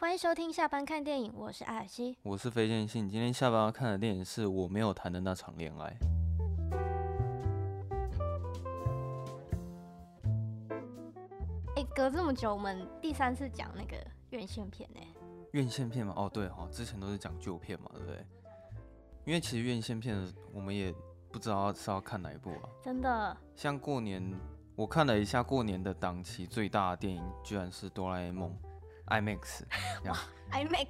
欢迎收听下班看电影，我是艾尔西，我是飞剑信。今天下班要看的电影是我没有谈的那场恋爱。哎，隔这么久，我们第三次讲那个院线片呢？院线片嘛，哦对哈，之前都是讲旧片嘛，对不对？因为其实院线片我们也不知道是要看哪一部啊。真的，像过年。我看了一下过年的档期最大的电影，居然是《哆啦 A 梦》IMAX。哇，IMAX！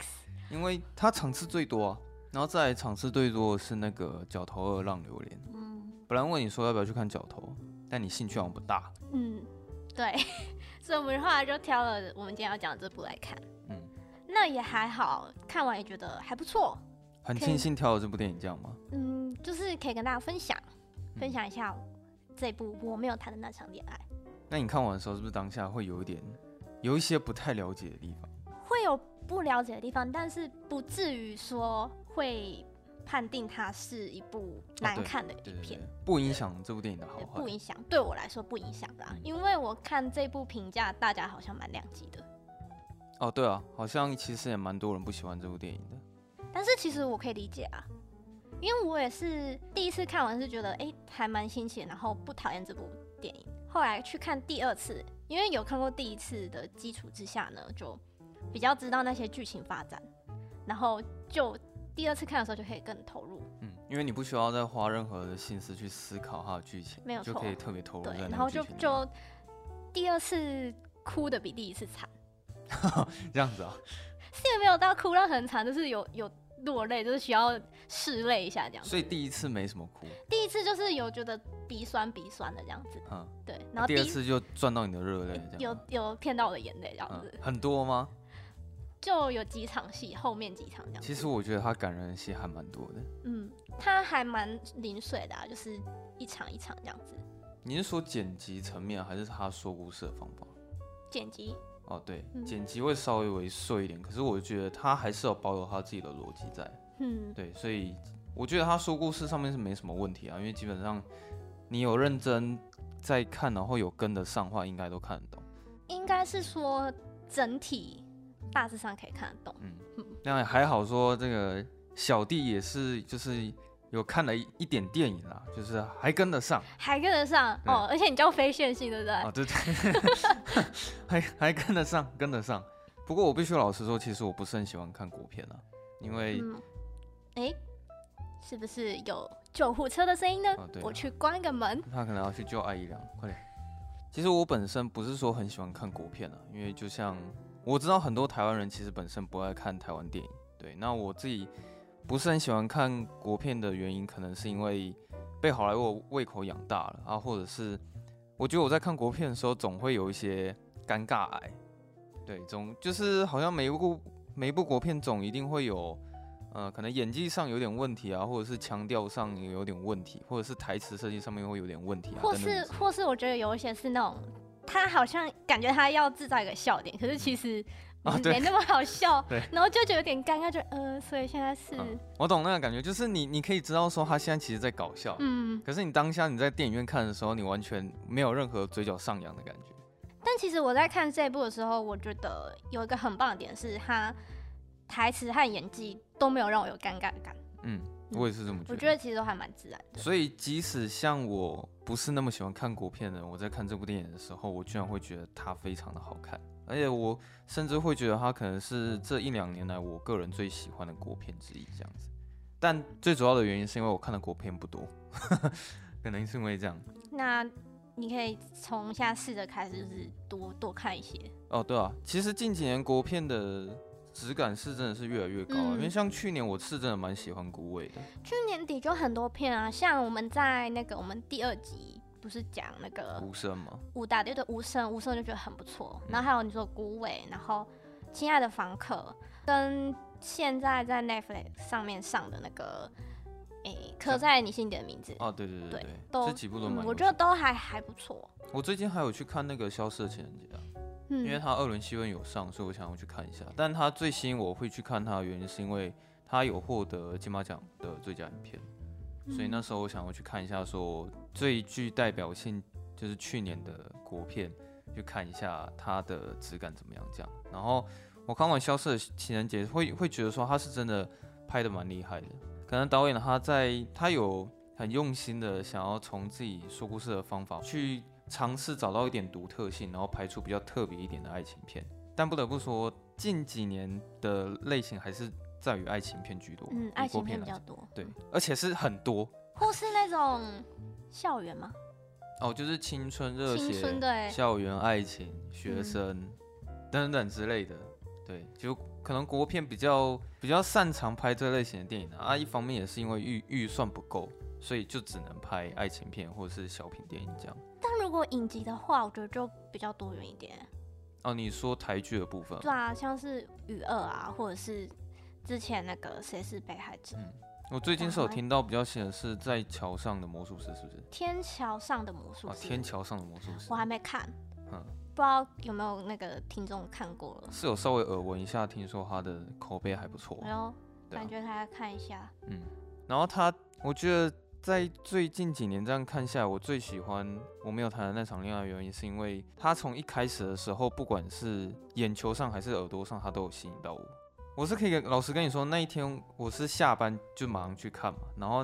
因为它场次最多啊，然后再来场次最多的是那个《角头二浪流连》。嗯，本来问你说要不要去看《角头》，但你兴趣好像不大。嗯，对，所以我们后来就挑了我们今天要讲的这部来看。嗯，那也还好，看完也觉得还不错。很庆幸挑了这部电影，这样吗？嗯，就是可以跟大家分享，分享一下。这部我没有谈的那场恋爱，那你看完的时候是不是当下会有一点有一些不太了解的地方？会有不了解的地方，但是不至于说会判定它是一部难看的影片，哦、对对对对，不影响这部电影的好坏。不影响，对我来说不影响啦，嗯、因为我看这部评价，大家好像蛮两极的。哦，对啊，好像其实也蛮多人不喜欢这部电影的。但是其实我可以理解啊。因为我也是第一次看完是觉得哎还蛮新奇，然后不讨厌这部电影。后来去看第二次，因为有看过第一次的基础之下呢，就比较知道那些剧情发展，然后就第二次看的时候就可以更投入。嗯，因为你不需要再花任何的心思去思考它的剧情，没有错，就可以特别投入在。对，然后就就第二次哭的比第一次惨。这样子啊？是也没有到哭到很惨，就是有有。落泪就是需要拭泪一下这样子，所以第一次没什么哭。第一次就是有觉得鼻酸鼻酸的这样子，嗯，对。然后第，第二次就赚到你的热泪，有有骗到我的眼泪这样子，嗯。很多吗？就有几场戏，后面几场这样子。其实我觉得他感人的戏还蛮多的。嗯，他还蛮零碎的，啊，就是一场一场这样子。你是说剪辑层面，还是他说故事的方法？剪辑。哦，对，剪辑会稍微微碎一点，嗯、可是我觉得他还是有保有他自己的逻辑在。嗯，对，所以我觉得他说故事上面是没什么问题啊，因为基本上你有认真在看，然后有跟得上的话，应该都看得懂。应该是说整体大致上可以看得懂。嗯，那还好说这个小弟也是就是。有看了一一点电影啊，就是还跟得上，还跟得上哦，而且你叫非线性对不对？哦，对对，还还跟得上，跟得上。不过我必须老实说，其实我不是很喜欢看国片啊，因为，哎、嗯，是不是有救护车的声音呢？哦、对我去关个门。他可能要去救艾姨良，快点。其实我本身不是说很喜欢看国片啊，因为就像我知道很多台湾人其实本身不爱看台湾电影，对，那我自己。不是很喜欢看国片的原因，可能是因为被好莱坞胃口养大了啊，或者是我觉得我在看国片的时候，总会有一些尴尬癌。对，总就是好像每一部每一部国片总一定会有，呃，可能演技上有点问题啊，或者是腔调上也有点问题，或者是台词设计上面会有点问题啊，或是或是我觉得有一些是那种，他好像感觉他要制造一个笑点，可是其实。啊，对，没那么好笑，对，然后就觉得有点尴尬，就呃，所以现在是，嗯，我懂那个感觉，就是你你可以知道说他现在其实在搞笑，嗯，可是你当下你在电影院看的时候，你完全没有任何嘴角上扬的感觉。但其实我在看这一部的时候，我觉得有一个很棒的点是，他台词和演技都没有让我有尴尬感。嗯，我也是这么觉得。我觉得其实都还蛮自然的。所以即使像我不是那么喜欢看国片的人，我在看这部电影的时候，我居然会觉得它非常的好看。而且我甚至会觉得它可能是这一两年来我个人最喜欢的国片之一，这样子。但最主要的原因是因为我看的国片不多，可能是因为这样。那你可以从现在试着开始，就是多多看一些。哦，对啊，其实近几年国片的质感是真的是越来越高了，嗯、因为像去年我是真的蛮喜欢孤味的。去年底就很多片啊，像我们在那个我们第二集。不是讲那个无声吗？武打对对，无声无声就觉得很不错。嗯、然后还有你说孤伟，然后亲爱的房客，跟现在在 Netflix 上面上的那个，诶，刻在你心底的名字。哦，对对对对，这几部都蛮、嗯，我觉得都还还不错。我最近还有去看那个消失的情人节啊，嗯、因为他二轮戏份有上，所以我想要去看一下。但他最新我会去看他的原因，是因为他有获得金马奖的最佳影片。所以那时候我想要去看一下，说最具代表性就是去年的国片，去看一下它的质感怎么样这样。然后我我看完《消失的情人节》会会觉得说他是真的拍的蛮厉害的。可能导演他在他有很用心的想要从自己说故事的方法去尝试找到一点独特性，然后拍出比较特别一点的爱情片。但不得不说，近几年的类型还是在于爱情片居多。嗯，爱情片比较多。对，而且是很多。或是那种校园吗？哦，就是青春热血、青春对校园爱情、学生、嗯、等等之类的，对，就可能国片比较比较擅长拍这类型的电影啊。啊一方面也是因为预预算不够，所以就只能拍爱情片或者是小品电影这样。但如果影集的话，我觉得就比较多元一点。哦，你说台剧的部分？对啊，像是《雨二》啊，或者是之前那个《谁是被害者》嗯。我最近是有听到比较新的是在桥上的魔术师，是不是？天桥上的魔术师。啊，天桥上的魔术师。我还没看，嗯，不知道有没有那个听众看过了。是有稍微耳闻一下，听说他的口碑还不错。哎呦，感觉他要看一下。嗯，然后他，我觉得在最近几年这样看下来，我最喜欢我没有谈的那场恋爱的原因，是因为他从一开始的时候，不管是眼球上还是耳朵上，他都有吸引到我。我是可以老实跟你说，那一天我是下班就马上去看嘛，然后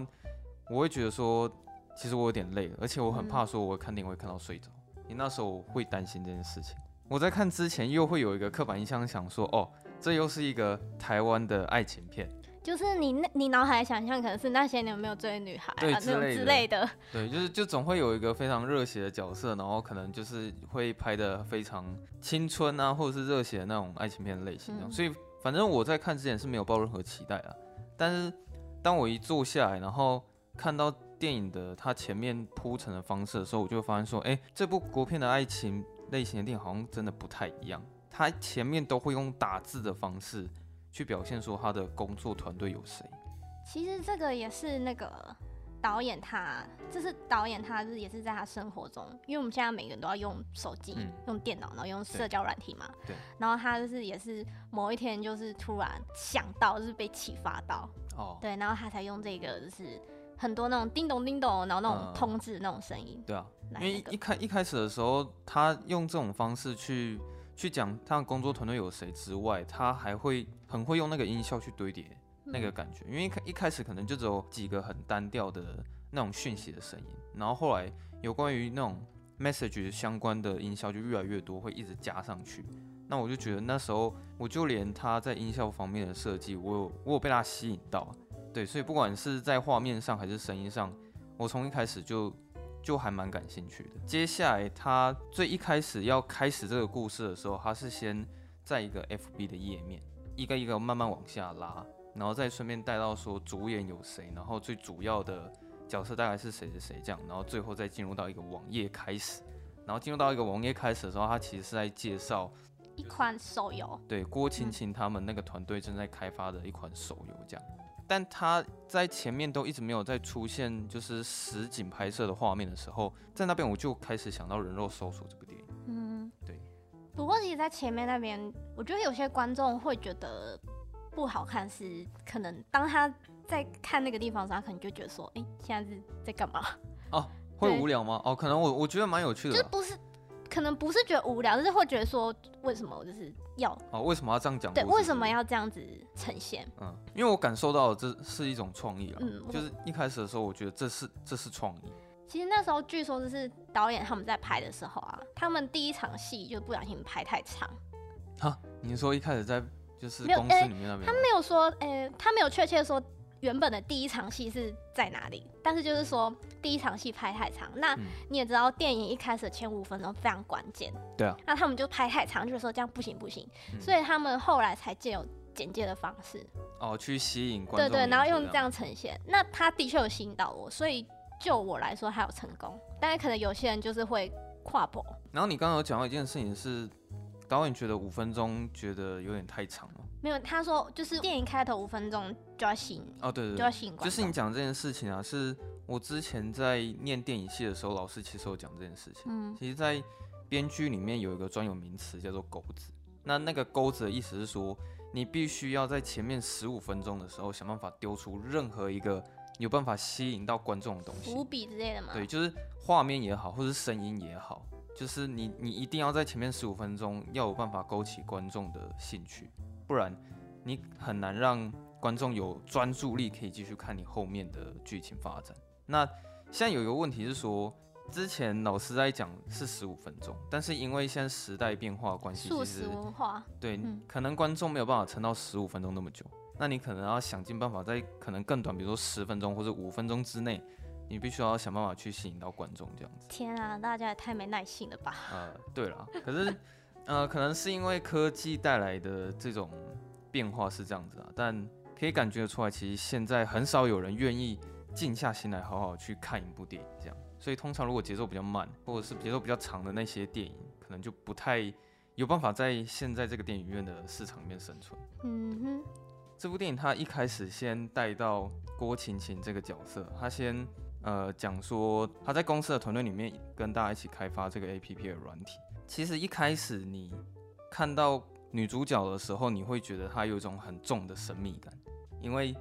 我会觉得说，其实我有点累了，而且我很怕说我看电影会看到睡着，你那时候我会担心这件事情。我在看之前又会有一个刻板印象，想说哦，这又是一个台湾的爱情片，就是你那你脑海想象可能是那些年没有追的女孩啊，对之类的，之类的，对，就是就总会有一个非常热血的角色，然后可能就是会拍的非常青春啊，或者是热血的那种爱情片类型，嗯、所以。反正我在看之前是没有抱任何期待啊，但是当我一坐下来，然后看到电影的它前面铺陈的方式的时候，我就发现说，哎，这部国片的爱情类型的电影好像真的不太一样。它前面都会用打字的方式去表现说他的工作团队有谁。其实这个也是那个。导演他，这是导演他，就是也是在他生活中，因为我们现在每个人都要用手机、嗯、用电脑，然后用社交软体嘛。对。然后他就是也是某一天就是突然想到，就是被启发到。哦。对，然后他才用这个，就是很多那种叮咚叮咚，然后那种通知那种声音、嗯。对啊。那个、因为一开一开始的时候，他用这种方式去去讲他的工作团队有谁之外，他还会很会用那个音效去堆叠。那个感觉，因为一开一开始可能就只有几个很单调的那种讯息的声音，然后后来有关于那种 message 相关的音效就越来越多，会一直加上去。那我就觉得那时候我就连他在音效方面的设计，我有我有被他吸引到，对，所以不管是在画面上还是声音上，我从一开始就就还蛮感兴趣的。接下来他最一开始要开始这个故事的时候，他是先在一个 FB 的页面，一个一个慢慢往下拉。然后再顺便带到说主演有谁，然后最主要的角色大概是谁谁谁这样，然后最后再进入到一个网页开始，然后进入到一个网页开始的时候，他其实是在介绍一款手游，对，郭青青他们那个团队正在开发的一款手游这样，但他在前面都一直没有再出现就是实景拍摄的画面的时候，在那边我就开始想到人肉搜索这部电影，嗯，对。不过其实，在前面那边，我觉得有些观众会觉得。不好看是可能，当他在看那个地方的时候，他可能就觉得说，哎、欸，现在是在干嘛？哦，会无聊吗？哦，可能我我觉得蛮有趣的，就是不是，可能不是觉得无聊，就是会觉得说，为什么就是要哦，为什么要这样讲？对，为什么要这样子呈现？嗯，因为我感受到这是一种创意啊，嗯，就是一开始的时候，我觉得这是这是创意。其实那时候据说就是导演他们在拍的时候啊，他们第一场戏就不小心拍太长。哈，你说一开始在。就是公司里面那边、欸，他没有说，诶、欸，他没有确切说原本的第一场戏是在哪里，但是就是说第一场戏拍太长。那你也知道，电影一开始前五分钟非常关键，对啊。那他们就拍太长，就是说这样不行不行，嗯、所以他们后来才借有简介的方式，哦，去吸引观众。对，对对，然后用这样呈现。那他的确有吸引到我，所以就我来说还有成功。但是可能有些人就是会跨步。然后你刚刚有讲到一件事情是。导演觉得五分钟觉得有点太长了。没有，他说就是电影开头五分钟就要吸引哦，对对，对，就要吸引。就是你讲这件事情啊，是我之前在念电影系的时候，老师其实有讲这件事情。嗯，其实，在编剧里面有一个专有名词叫做钩子。那那个钩子的意思是说，你必须要在前面十五分钟的时候想办法丢出任何一个有办法吸引到观众的东西，伏笔之类的嘛。对，就是画面也好，或是声音也好。就是你你一定要在前面十五分钟要有办法勾起观众的兴趣，不然你很难让观众有专注力可以继续看你后面的剧情发展。那现在有一个问题是说，之前老师在讲是十五分钟，但是因为现在时代变化关系，其实文化，对，嗯、可能观众没有办法撑到十五分钟那么久，那你可能要想尽办法在可能更短，比如说十分钟或者五分钟之内，你必须要想办法去吸引到观众这样子。天啊，大家也太没耐心了吧？呃，对了，可是呃，可能是因为科技带来的这种变化是这样子啊，但可以感觉得出来，其实现在很少有人愿意静下心来好好去看一部电影这样。所以通常如果节奏比较慢，或者是节奏比较长的那些电影，可能就不太有办法在现在这个电影院的市场里面生存。嗯哼，这部电影它一开始先带到郭晴晴这个角色，他先呃讲说他在公司的团队里面跟大家一起开发这个 APP 的软体。其实一开始你看到女主角的时候，你会觉得她有一种很重的神秘感，因为。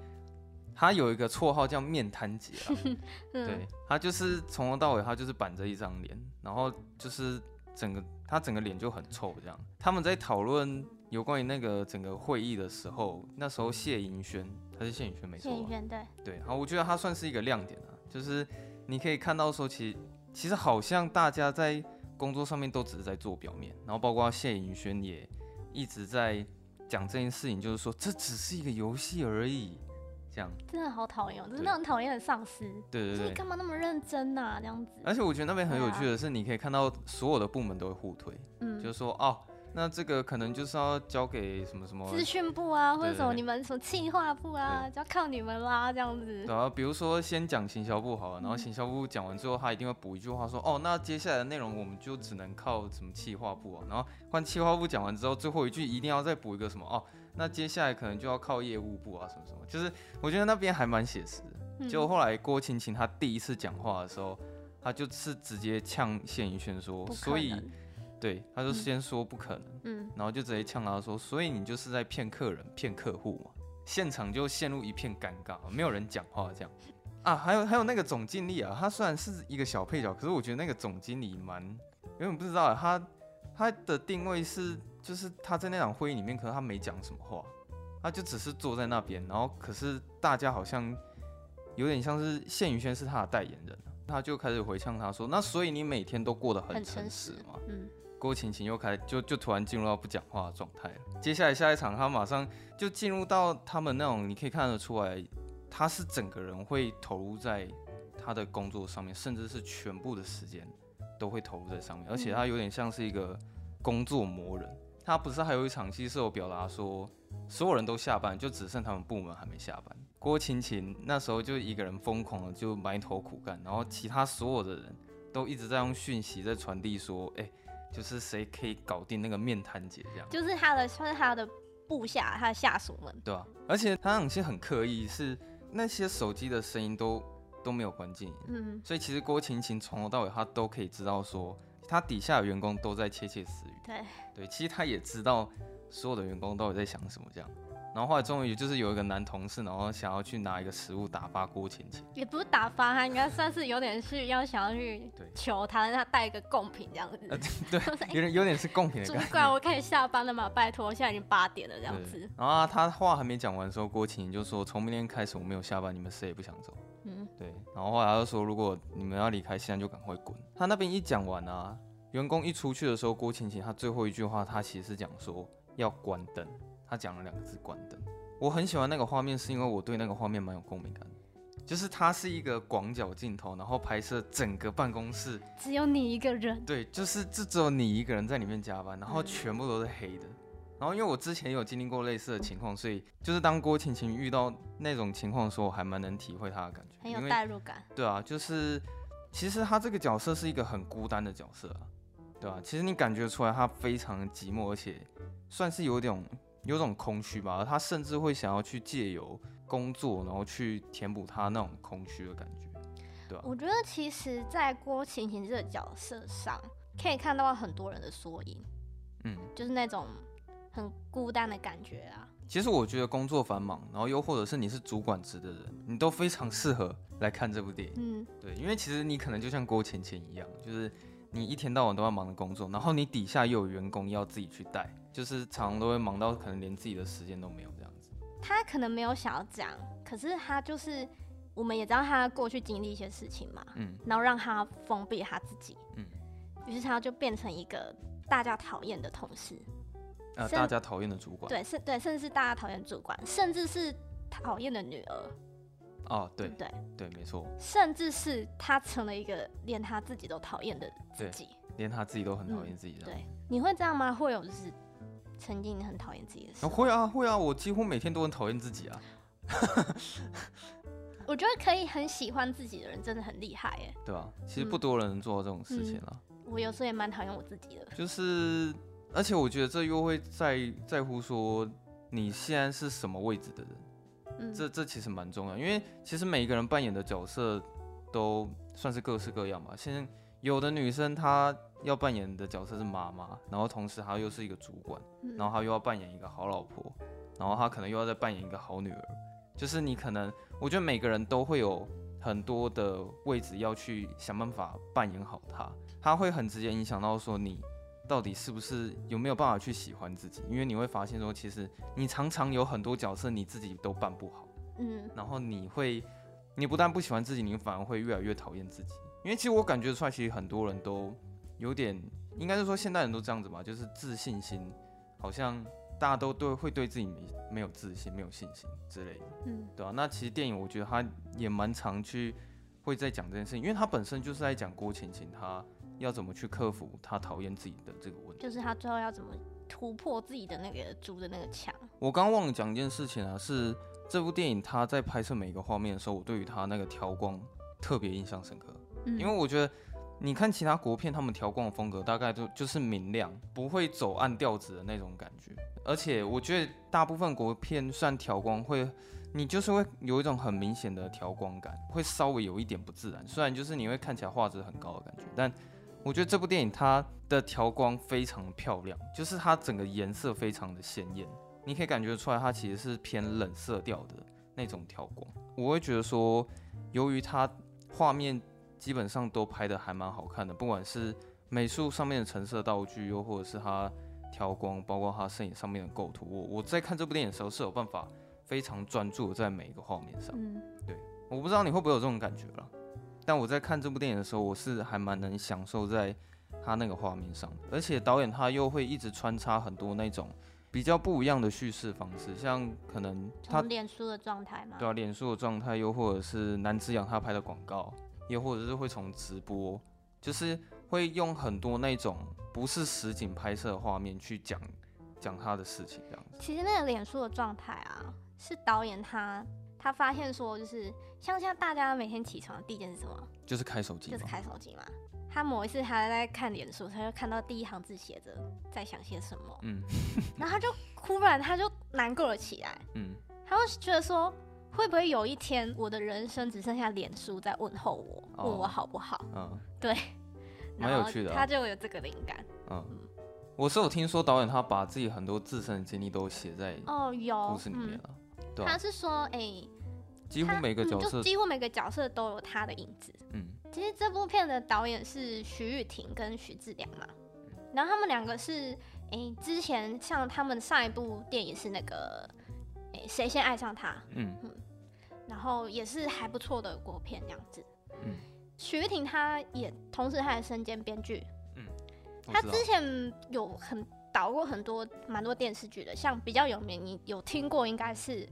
她有一个绰号叫面瘫姐啊，对，她就是从头到尾她就是板着一张脸，然后就是整个她整个脸就很臭这样。他们在讨论有关于那个整个会议的时候，那时候谢盈萱，他是谢盈萱没错，谢盈萱对，对，好，我觉得他算是一个亮点啊，就是你可以看到说，其实其实好像大家在工作上面都只是在做表面，然后包括谢颖轩也一直在讲这件事情，就是说这只是一个游戏而已。这样真的好讨厌哦，就是那种讨厌的上司。对对对，你干嘛那么认真啊？这样子。而且我觉得那边很有趣的是，你可以看到所有的部门都会互推，嗯，就是说哦。那这个可能就是要交给什么什么资讯部啊，或者什么你们什么企划部啊，就要靠你们啦，这样子。对啊，比如说先讲行销部好了，然后行销部讲完之后，他一定会补一句话说，哦，那接下来的内容我们就只能靠什么企划部啊，然后换企划部讲完之后，最后一句一定要再补一个什么哦，那接下来可能就要靠业务部啊，什么什么，就是我觉得那边还蛮写实的。就后来郭青青她第一次讲话的时候，她就是直接呛谢盈萱说，所以。对，他就先说不可能，嗯，然后就直接呛他说，所以你就是在骗客人、骗客户嘛，现场就陷入一片尴尬，没有人讲话这样，啊，还有还有那个总经理啊，他虽然是一个小配角，可是我觉得那个总经理蛮，因为我不知道他他的定位是，就是他在那场会议里面，可是他没讲什么话，他就只是坐在那边，然后可是大家好像有点像是谢宇轩是他的代言人，他就开始回呛他说，那所以你每天都过得很诚实嘛，嗯。郭晴晴又开就就突然进入到不讲话的状态了。接下来下一场，他马上就进入到他们那种，你可以看得出来，他是整个人会投入在他的工作上面，甚至是全部的时间都会投入在上面，而且他有点像是一个工作魔人。他不是还有一场戏是有表达说，所有人都下班，就只剩他们部门还没下班。郭晴晴那时候就一个人疯狂的就埋头苦干，然后其他所有的人都一直在用讯息在传递说，哎。就是谁可以搞定那个面瘫姐这样，就是他的，算是他的部下，他的下属们，对啊，而且他那些很刻意，是那些手机的声音都都没有关静音，嗯，所以其实郭晴晴从头到尾他都可以知道说，他底下的员工都在窃窃私语，对。对，其实他也知道所有的员工到底在想什么这样。然后后来终于就是有一个男同事，然后想要去拿一个食物打发郭晴晴，也不是打发他，应该算是有点是要想要去求他，让他带一个贡品这样子。呃、对，有点有点是贡品的感觉。主管，我可以下班了吗？拜托，现在已经八点了这样子。然后他话还没讲完的时候，郭晴晴就说：“从明天开始我没有下班，你们谁也不想走。”嗯，对。然后后来他就说：“如果你们要离开，现在就赶快滚。”他那边一讲完啊，员工一出去的时候，郭晴晴他最后一句话，他其实是讲说要关灯，他讲了两个字：关灯。我很喜欢那个画面，是因为我对那个画面蛮有共鸣感。就是它是一个广角镜头，然后拍摄整个办公室，只有你一个人。对，就是这只有你一个人在里面加班，然后全部都是黑的。然后因为我之前有经历过类似的情况，所以就是当郭晴晴遇到那种情况的时候，我还蛮能体会她的感觉，很有代入感。对啊，就是其实他这个角色是一个很孤单的角色啊，对吧？其实你感觉出来他非常的寂寞，而且算是有点。有种空虚吧，他甚至会想要去借由工作，然后去填补他那种空虚的感觉，对吧？我觉得其实，在郭晴晴这个角色上，可以看到很多人的缩影，嗯，就是那种很孤单的感觉啊。其实我觉得工作繁忙，然后又或者是你是主管职的人，你都非常适合来看这部电影，嗯，对，因为其实你可能就像郭晴晴一样，就是。你一天到晚都要忙着工作，然后你底下又有员工要自己去带，就是常常都会忙到可能连自己的时间都没有这样子。他可能没有想要讲，可是他就是，我们也知道他过去经历一些事情嘛，嗯，然后让他封闭他自己，嗯，于是他就变成一个大家讨厌的同事，呃，大家讨厌的主管，对，甚，对，甚至是大家讨厌主管，甚至是讨厌的女儿。哦，对对对，没错，甚至是他成了一个连他自己都讨厌的自己，连他自己都很讨厌自己的。对，你会这样吗？会有就是曾经很讨厌自己的时候？会啊，会啊，我几乎每天都很讨厌自己啊。我觉得可以很喜欢自己的人真的很厉害耶。对啊，其实不多人能做到这种事情啊。我有时候也蛮讨厌我自己的。就是，而且我觉得这又会在在乎说你现在是什么位置的人。嗯、这这其实蛮重要，因为其实每一个人扮演的角色都算是各式各样吧。现在有的女生她要扮演的角色是妈妈，然后同时她又是一个主管，然后她又要扮演一个好老婆，然后她可能又要再扮演一个好女儿。就是你可能，我觉得每个人都会有很多的位置要去想办法扮演好她，她会很直接影响到说你。到底是不是有没有办法去喜欢自己？因为你会发现说，其实你常常有很多角色你自己都扮不好，嗯，然后你会，你不但不喜欢自己，你反而会越来越讨厌自己。因为其实我感觉出来，其实很多人都有点，应该是说现代人都这样子吧，就是自信心好像大家都都会对自己没没有自信、没有信心之类的，嗯，对啊。那其实电影我觉得他也蛮常去会在讲这件事情，因为他本身就是在讲郭晴晴她。要怎么去克服她讨厌自己的这个问题？就是她最后要怎么突破自己的那个筑的那个墙？我刚忘了讲一件事情啊，是这部电影他在拍摄每一个画面的时候，我对于他那个调光特别印象深刻。嗯，因为我觉得你看其他国片，他们调光的风格大概就就是明亮，不会走暗调子的那种感觉。而且我觉得大部分国片算调光会，你就是会有一种很明显的调光感，会稍微有一点不自然。虽然就是你会看起来画质很高的感觉，但我觉得这部电影它的调光非常漂亮，就是它整个颜色非常的鲜艳，你可以感觉出来它其实是偏冷色调的那种调光。我会觉得说，由于它画面基本上都拍的还蛮好看的，不管是美术上面的成色道具，又或者是它调光，包括它摄影上面的构图，我我在看这部电影的时候是有办法非常专注在每一个画面上。嗯，对，我不知道你会不会有这种感觉了。但我在看这部电影的时候，我是还蛮能享受在他那个画面上的，而且导演他又会一直穿插很多那种比较不一样的叙事方式，像可能他脸书的状态嘛，对啊，脸书的状态，又或者是南之洋他拍的广告，又或者是会从直播，就是会用很多那种不是实景拍摄的画面去讲讲他的事情这样子。其实那个脸书的状态啊，是导演他。他发现说，就是像现在大家每天起床的第一件事是什么？就是开手机，就是开手机嘛。他某一次他在看脸书，他就看到第一行字写着在想些什么，嗯，然后他就 忽然他就难过了起来，嗯，他会觉得说，会不会有一天我的人生只剩下脸书在问候我，哦、问我好不好？嗯，对，蛮有趣的，他就有这个灵感。嗯，嗯，我是有听说导演他把自己很多自身的经历都写在哦有。故事里面了，嗯。对啊、他是说哎。欸几乎每个角色、嗯，就几乎每个角色都有他的影子。嗯，其实这部片的导演是徐玉婷跟徐志良嘛，然后他们两个是，哎、欸，之前像他们上一部电影是那个，哎、欸，谁先爱上他？嗯。嗯，然后也是还不错的国片这样子。嗯，徐玉婷她也同时她也身兼编剧。嗯，她之前有很导过很多蛮多电视剧的，像比较有名，你有听过应该是。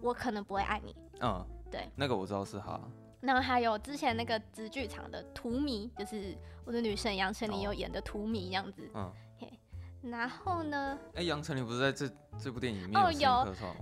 我可能不会爱你。嗯，对，那个我知道是她。然后还有之前那个直剧场的《荼蘼》，就是我的女神杨丞琳有演的《荼蘼》这样子。嗯。然后呢？哎，杨丞琳不是在这这部电影里面哦有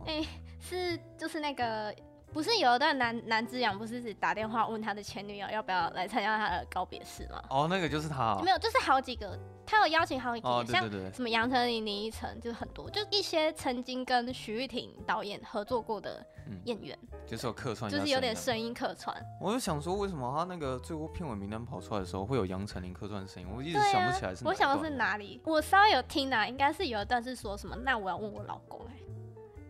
哎，是就是那个不是有一段男男之洋不是打电话问他的前女友要不要来参加他的告别式吗？哦，那个就是他。没有，就是好几个。他有邀请好几个，像什么杨丞琳、林依晨，就是很多，就一些曾经跟徐玉婷导演合作过的演员，就是有客串，就是有点声音客串。我就想说，为什么他那个最后片尾名单跑出来的时候会有杨丞琳客串的声音？我一直想不起来是。我想的是哪里？我稍微有听啊，应该是有一段是说什么？那我要问我老公哎，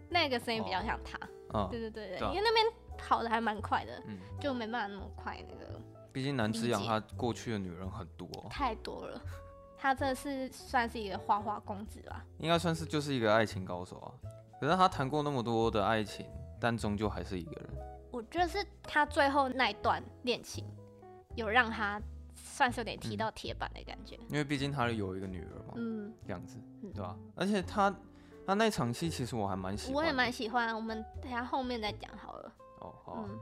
那个声音比较像他。对对对对，因为那边跑的还蛮快的，就没办法那么快那个。毕竟南之洋他过去的女人很多，太多了。他这是算是一个花花公子吧？应该算是就是一个爱情高手啊。可是他谈过那么多的爱情，但终究还是一个人。我觉得是他最后那一段恋情，有让他算是有点踢到铁板的感觉。嗯、因为毕竟他有一个女儿嘛，嗯，这样子，对吧？而且他他那场戏其实我还蛮喜欢，我也蛮喜欢。我们等下后面再讲好了。哦，好、啊。嗯，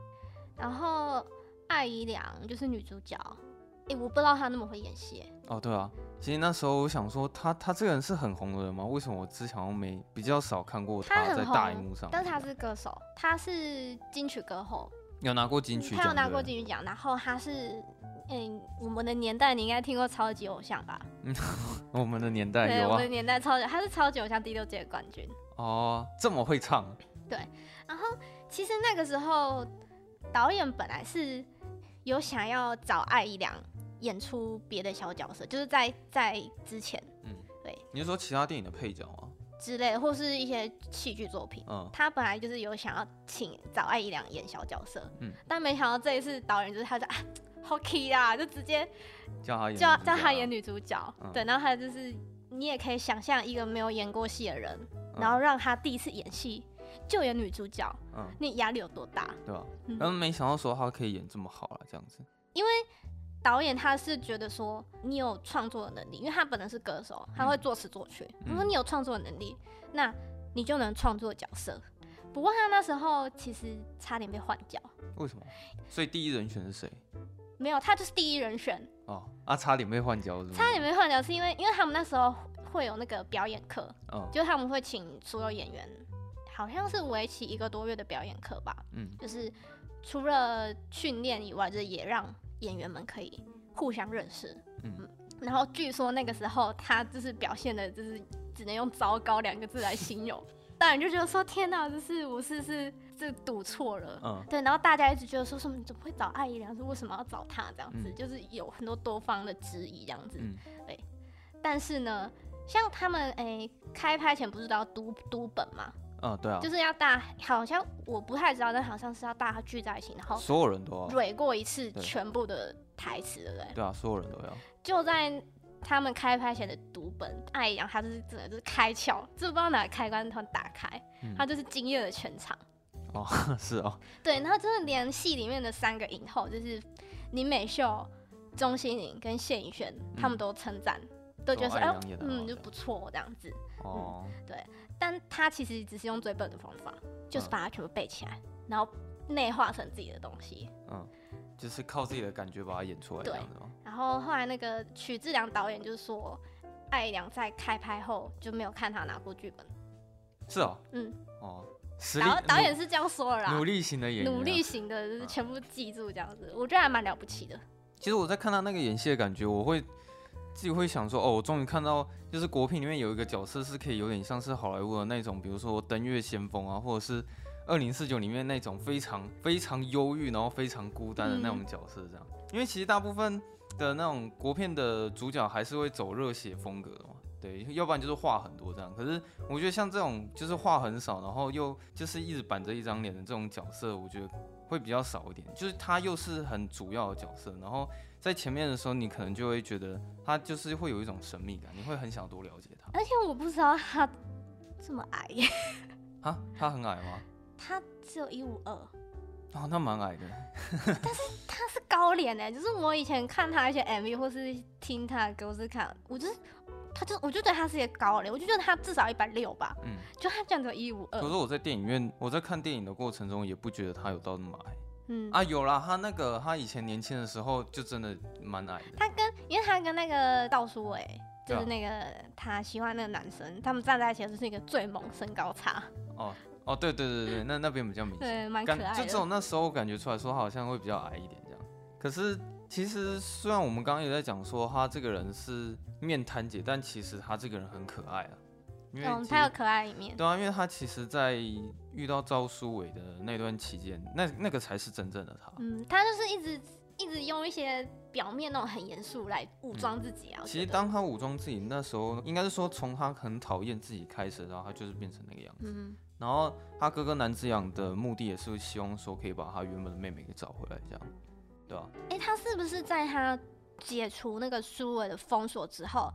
然后艾怡良就是女主角。哎、欸，我不知道她那么会演戏。哦，对啊，其实那时候我想说他，他他这个人是很红的人吗？为什么我之前没比较少看过她在大荧幕上？但是她是歌手，她是金曲歌后，有拿过金曲奖，他有拿过金曲奖。然后她是，嗯，我们的年代你应该听过超级偶像吧？嗯，我们的年代对有啊，我们的年代超级，他是超级偶像第六届冠军。哦，这么会唱？对。然后其实那个时候导演本来是有想要找艾怡良。演出别的小角色，就是在在之前，嗯，对，你是说其他电影的配角吗？之类的，或是一些戏剧作品，嗯，他本来就是有想要请找艾怡良演小角色，嗯，但没想到这一次导演就是他在啊，好 key 啊，就直接叫叫叫他演女主角，嗯、对，然后还有就是你也可以想象一个没有演过戏的人，嗯、然后让他第一次演戏就演女主角，嗯，那压力有多大？对吧、啊？嗯，没想到说他可以演这么好了，这样子，因为。导演他是觉得说你有创作的能力，因为他本来是歌手，他会作词作曲。他、嗯、说你有创作的能力，那你就能创作角色。不过他那时候其实差点被换角。为什么？所以第一人选是谁？没有，他就是第一人选。哦，啊，差点被换掉是吗？差点被换掉是因为，因为他们那时候会有那个表演课，哦，就是他们会请所有演员，好像是为期一个多月的表演课吧。嗯，就是除了训练以外，就是也让。演员们可以互相认识，嗯，然后据说那个时候他就是表现的，就是只能用糟糕两个字来形容。当然就觉得说天哪，就是我是是是赌错了，嗯，对。然后大家一直觉得说什么你怎么会找艾怡良？是为什么要找他这样子？嗯、就是有很多多方的质疑这样子，嗯、对。但是呢，像他们诶、欸、开拍前不是都要读读本吗？嗯，对啊，就是要大，好像我不太知道，但好像是要大家聚在一起，然后所有人都要蕊过一次全部的台词，对不对？对啊，所有人都要。就在他们开拍前的读本，艾怡良他就是真的就是开窍，就不知道哪个开关突然打开，嗯、他就是惊艳了全场。哦，是哦。对，然后真的连戏里面的三个影后，就是林美秀、钟欣凌跟谢盈萱，嗯、他们都称赞，都觉得说，哎，嗯，就不错这样子。哦、嗯，对。但他其实只是用最笨的方法，就是把它全部背起来，嗯、然后内化成自己的东西。嗯，就是靠自己的感觉把它演出来。对。然后后来那个曲志良导演就是说，艾怡良在开拍后就没有看他拿过剧本。是哦。嗯。哦。导导演是这样说的啦。努力型的演员。努力型的，就是全部记住这样子，嗯、我觉得还蛮了不起的。其实我在看他那个演戏的感觉，我会。自己会想说，哦，我终于看到，就是国片里面有一个角色是可以有点像是好莱坞的那种，比如说《登月先锋》啊，或者是《二零四九》里面那种非常非常忧郁，然后非常孤单的那种角色，这样。因为其实大部分的那种国片的主角还是会走热血风格的嘛，对，要不然就是话很多这样。可是我觉得像这种就是话很少，然后又就是一直板着一张脸的这种角色，我觉得会比较少一点。就是他又是很主要的角色，然后。在前面的时候，你可能就会觉得他就是会有一种神秘感，你会很想多了解他。而且我不知道他这么矮耶。啊？他很矮吗？他只有一五二。哦，那蛮矮的。但是他是高脸哎，就是我以前看他一些 MV 或是听他的歌，我是看，我就是他就我就觉得他是一个高脸，我就觉得他至少一百六吧。嗯。就他这样子一五二。可是我在电影院，我在看电影的过程中，也不觉得他有到那么矮。嗯啊，有啦，他那个他以前年轻的时候就真的蛮矮的。他跟，因为他跟那个道书伟，就是那个他喜欢那个男生，啊、他们站在一起就是一个最萌身高差。哦哦，对对对对，那那边比较明显，对，蛮可爱的。就这种那时候感觉出来说他好像会比较矮一点这样。可是其实虽然我们刚刚也在讲说他这个人是面瘫姐，但其实他这个人很可爱啊。因为他有可爱一面。对啊，因为他其实，在遇到赵书伟的那段期间，那那个才是真正的他。嗯，他就是一直一直用一些表面那种很严肃来武装自己啊。嗯、其实当他武装自己那时候，应该是说从他很讨厌自己开始，然后他就是变成那个样子。嗯。然后他哥哥南子养的目的也是希望说可以把他原本的妹妹给找回来，这样。对啊，哎、欸，他是不是在他解除那个苏伟的封锁之后，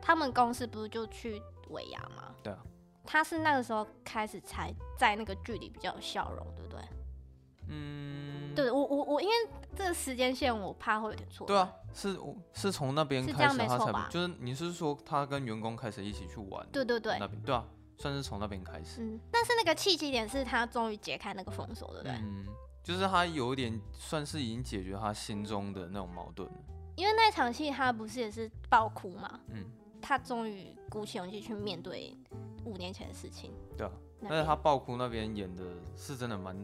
他们公司不是就去尾牙吗？对啊，他是那个时候开始才在那个剧里比较有笑容，对不对？嗯，对我我我，因为这个时间线我怕会有点错。对啊，是是从那边开始他才，就是你是说他跟员工开始一起去玩？对对对，那边对啊，算是从那边开始。嗯，但是那个契机点是他终于解开那个封锁，对不对？嗯，就是他有点算是已经解决他心中的那种矛盾了。因为那场戏他不是也是爆哭嘛？嗯，他终于鼓起勇气去面对五年前的事情。对啊，但是他爆哭那边演的是真的蛮。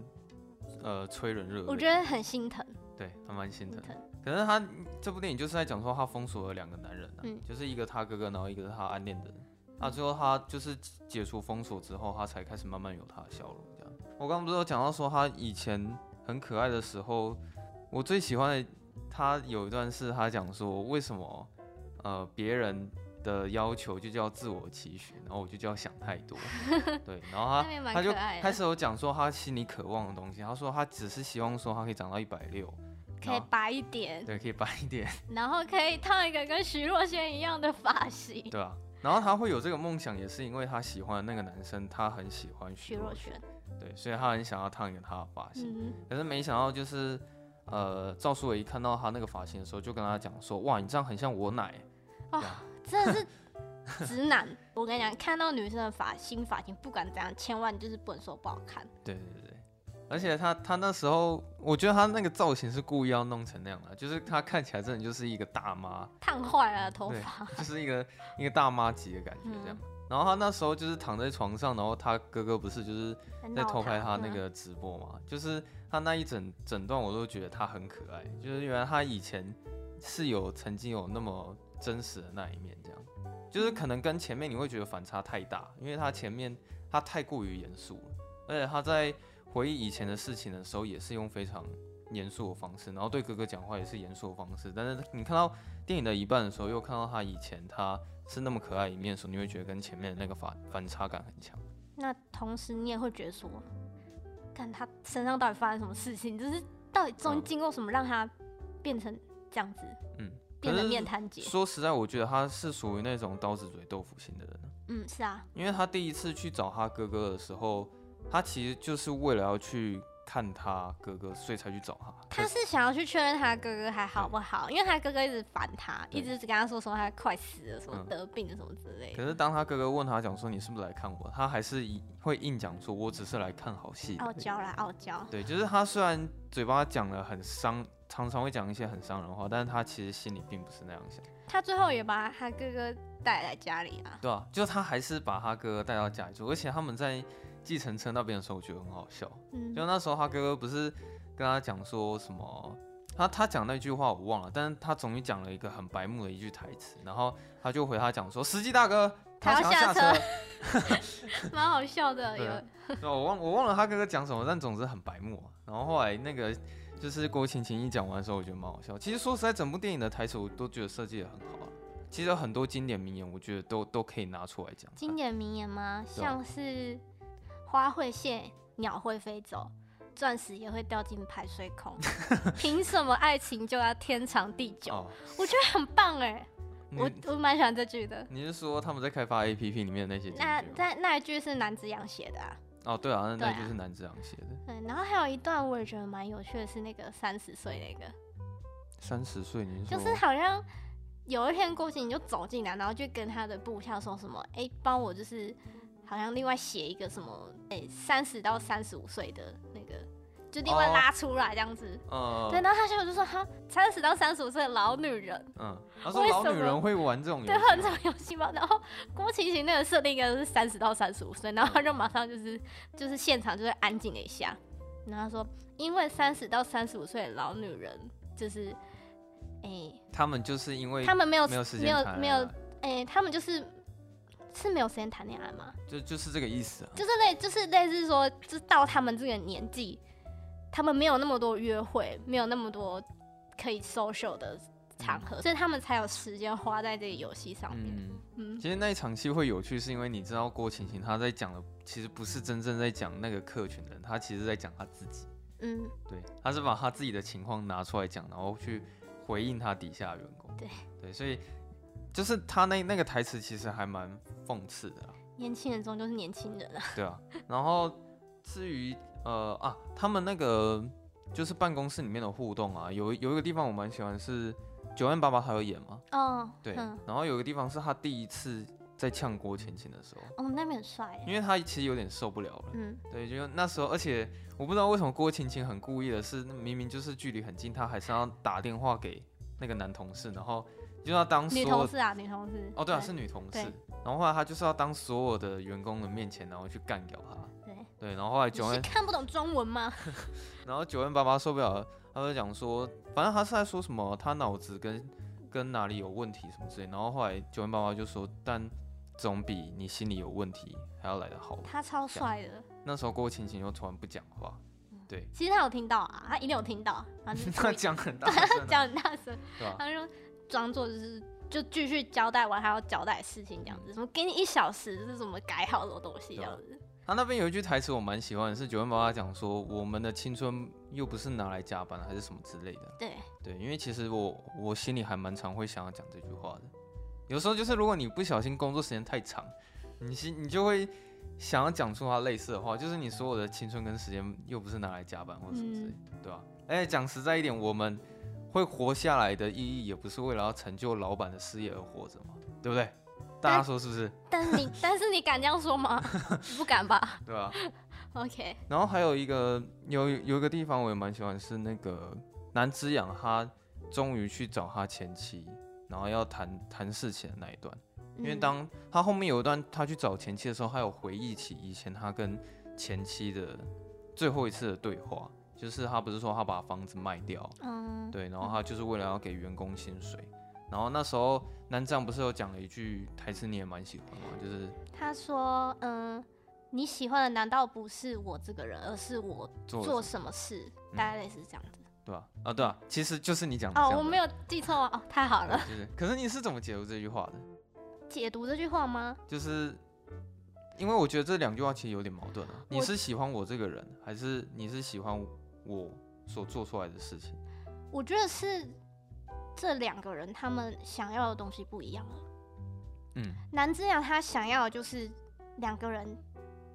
呃，催人热泪，我觉得很心疼，对，还蛮心疼。可是他这部电影就是在讲说，他封锁了两个男人啊，嗯，就是一个他哥哥，然后一个是他暗恋的人。那最后他就是解除封锁之后，他才开始慢慢有他的笑容。这样，我刚刚不是有讲到说他以前很可爱的时候，我最喜欢的他有一段是他讲说，为什么呃别人。的要求就叫自我期许，然后我就叫想太多，对，然后他他就开始有讲说他心里渴望的东西，他说他只是希望说他可以长到一百六，可以白一点，对，可以白一点，然后可以烫一个跟徐若瑄一样的发型，对啊，然后他会有这个梦想，也是因为他喜欢的那个男生，他很喜欢徐若瑄，对，所以他很想要烫一个他的发型，嗯、可是没想到就是呃赵书伟一看到他那个发型的时候，就跟他讲说，哇，你这样很像我奶，哦真的是直男，我跟你讲，看到女生的发新发型，不管怎样，千万就是不能说不好看。对对对，而且他他那时候，我觉得他那个造型是故意要弄成那样的，就是他看起来真的就是一个大妈，烫坏了头发，就是一个一个大妈级的感觉这样。嗯、然后他那时候就是躺在床上，然后他哥哥不是就是在偷拍他那个直播嘛，嗯、就是他那一整整段我都觉得他很可爱，就是原来他以前是有曾经有那么。真实的那一面，这样就是可能跟前面你会觉得反差太大，因为他前面他太过于严肃了，而且他在回忆以前的事情的时候，也是用非常严肃的方式，然后对哥哥讲话也是严肃的方式。但是你看到电影的一半的时候，又看到他以前他是那么可爱一面的时候，你会觉得跟前面的那个反反差感很强。那同时你也会觉得说，看他身上到底发生什么事情，就是到底中间经过什么让他变成这样子？嗯。变成面瘫姐。说实在，我觉得他是属于那种刀子嘴豆腐心的人。嗯，是啊。因为他第一次去找他哥哥的时候，他其实就是为了要去看他哥哥，所以才去找他。他是想要去确认他哥哥还好不好，因为他哥哥一直烦他，一直跟他说说他快死了，什么得病了什么之类的。可是当他哥哥问他讲说，你是不是来看我，他还是会硬讲说，我只是来看好戏。傲娇啦，傲娇。对，就是他虽然嘴巴讲了很伤。常常会讲一些很伤人的话，但是他其实心里并不是那样想。他最后也把他哥哥带来家里啊。对啊，就他还是把他哥哥带到家里住，而且他们在计程车那边的时候，我觉得很好笑。嗯，就那时候他哥哥不是跟他讲说什么，他他讲那句话我忘了，但是他终于讲了一个很白目的一句台词，然后他就回他讲说：“司机大哥，他想要下车。”蛮好笑的，有。对，我忘我忘了他哥哥讲什么，但总之很白目。然后后来那个。就是郭晴晴一讲完的时候，我觉得蛮好笑。其实说实在，整部电影的台词我都觉得设计的很好啊。其实有很多经典名言，我觉得都都可以拿出来讲。经典名言吗？像是花会谢，鸟会飞走，钻石也会掉进排水孔。凭什么爱情就要天长地久？哦、我觉得很棒哎，你我我蛮喜欢这句的。你是说他们在开发 APP 里面的那些？那那那一句是南子阳写的啊。哦，对啊，那那句是南子阳写的。对、啊，然后还有一段我也觉得蛮有趣的，是那个三十岁那个。三十岁，你说？就是好像有一天郭靖就走进来，然后就跟他的部下说什么：“哎、欸，帮我就是好像另外写一个什么，哎、欸，三十到三十五岁的那个。”就另外拉出来这样子，嗯，对，然后他现在就说哈，三十到三十五岁的老女人，嗯，他说老女人会玩这种游戏，对，很这种游戏吗？然后郭晴晴那个设定应该是三十到三十五岁，然后他就马上就是就是现场就是安静了一下，然后他说，因为三十到三十五岁的老女人就是，哎、欸，他们就是因为他们没有没有时间没有没有，哎、欸，他们就是是没有时间谈恋爱吗？就就是这个意思啊，就是类就是类似说，就到他们这个年纪。他们没有那么多约会，没有那么多可以 social 的场合，嗯、所以他们才有时间花在这个游戏上面。嗯，嗯，其实那一场戏会有趣，是因为你知道郭晴晴她在讲的其实不是真正在讲那个客群的人，她其实在讲她自己。嗯，对，她是把她自己的情况拿出来讲，然后去回应她底下的员工。对对，所以就是他那那个台词其实还蛮讽刺的。年轻人终究是年轻人啊。对啊，然后至于呃啊，他们那个就是办公室里面的互动啊，有有一个地方我蛮喜欢是。九万八八还有演吗？哦，对，然后有一个地方是他第一次在呛郭千晴的时候，哦，那边很帅，因为他其实有点受不了了，嗯，对，就那时候，而且我不知道为什么郭千晴很故意的是，明明就是距离很近，他还是要打电话给那个男同事，然后就要当女同事啊，女同事，哦，对啊，是女同事，然后后来他就是要当所有的员工的面前，然后去干掉他，对，对，然后后来九恩看不懂中文吗？然后九恩爸爸受不了了。他就讲说，反正他是在说什么，他脑子跟跟哪里有问题什么之类。然后后来九恩爸爸就说，但总比你心里有问题还要来得好。他超帅的。那时候郭晴晴又突然不讲话，对。其实他有听到啊，他一定有听到。他讲很大声，讲很大声，对吧？他说装作就是就继续交代完还要交代事情这样子，什么给你一小时，这是什么改好的东西这样子。他那边有一句台词我蛮喜欢的，是九万八八讲说：“我们的青春又不是拿来加班，还是什么之类的。”对对，因为其实我我心里还蛮常会想要讲这句话的。有时候就是如果你不小心工作时间太长，你心你就会想要讲出他类似的话，就是你所有的青春跟时间又不是拿来加班或者什么之类的，嗯、对吧？而且讲实在一点，我们会活下来的意义也不是为了要成就老板的事业而活着嘛，对不对？大家说是不是？但是你，但是你敢这样说吗？不敢吧？对吧？OK。然后还有一个有有一个地方我也蛮喜欢，是那个南之养他终于去找他前妻，然后要谈谈事情的那一段。因为当他后面有一段他去找前妻的时候，他有回忆起以前他跟前妻的最后一次的对话，就是他不是说他把房子卖掉，嗯，对，然后他就是为了要给员工薪水。然后那时候南藏不是有讲了一句台词，你也蛮喜欢吗？就是他说：“嗯，你喜欢的难道不是我这个人，而是我做什么事？么大概类似这样子，嗯、对吧、啊？啊，对啊，其实就是你讲的哦，我没有记错哦，太好了。就是，可是你是怎么解读这句话的？解读这句话吗？就是因为我觉得这两句话其实有点矛盾啊。你是喜欢我这个人，还是你是喜欢我所做出来的事情？我觉得是。这两个人他们想要的东西不一样了。嗯，南之阳他想要的就是两个人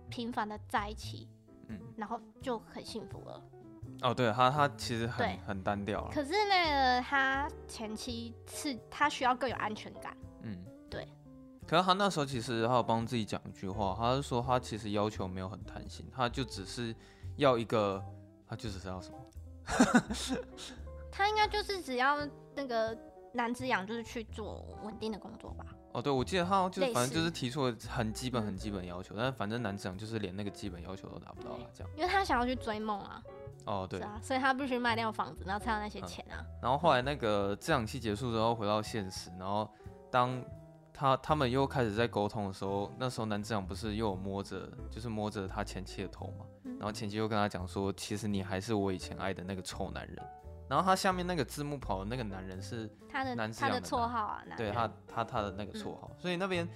平凡的在一起，嗯，然后就很幸福了。哦，对，他他其实很很单调。可是那个他前期是他需要更有安全感。嗯，对。可是他那时候其实他有帮自己讲一句话，他是说他其实要求没有很贪心，他就只是要一个，他就只是要什么？他应该就是只要。那个男之养就是去做稳定的工作吧。哦，对，我记得他就是反正就是提出了很基本很基本的要求，嗯、但是反正男之养就是连那个基本要求都达不到了，这样。因为他想要去追梦啊。哦，对。啊，所以他必须卖掉房子，然后才有那些钱啊。嗯、然后后来那个这场戏结束之后回到现实，然后当他他们又开始在沟通的时候，那时候男子养不是又有摸着就是摸着他前妻的头嘛，嗯、然后前妻又跟他讲说，其实你还是我以前爱的那个臭男人。然后他下面那个字幕跑的那个男人是他的男，他的绰号啊，对他他他的那个绰号，嗯、所以那边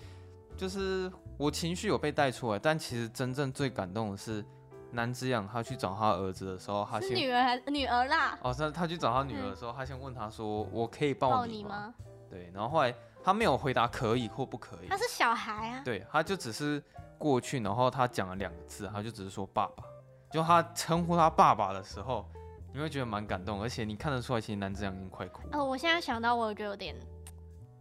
就是我情绪有被带出来，但其实真正最感动的是男子养他去找他儿子的时候，他先女儿还是女儿啦？哦，他他去找他女儿的时候，嗯、他先问他说：“我可以抱你吗？”你吗？对，然后后来他没有回答可以或不可以，他是小孩啊，对，他就只是过去，然后他讲了两个字，他就只是说爸爸，就他称呼他爸爸的时候。你会觉得蛮感动，而且你看得出来，其实男子阳已经快哭了。哦，我现在想到，我觉得有点，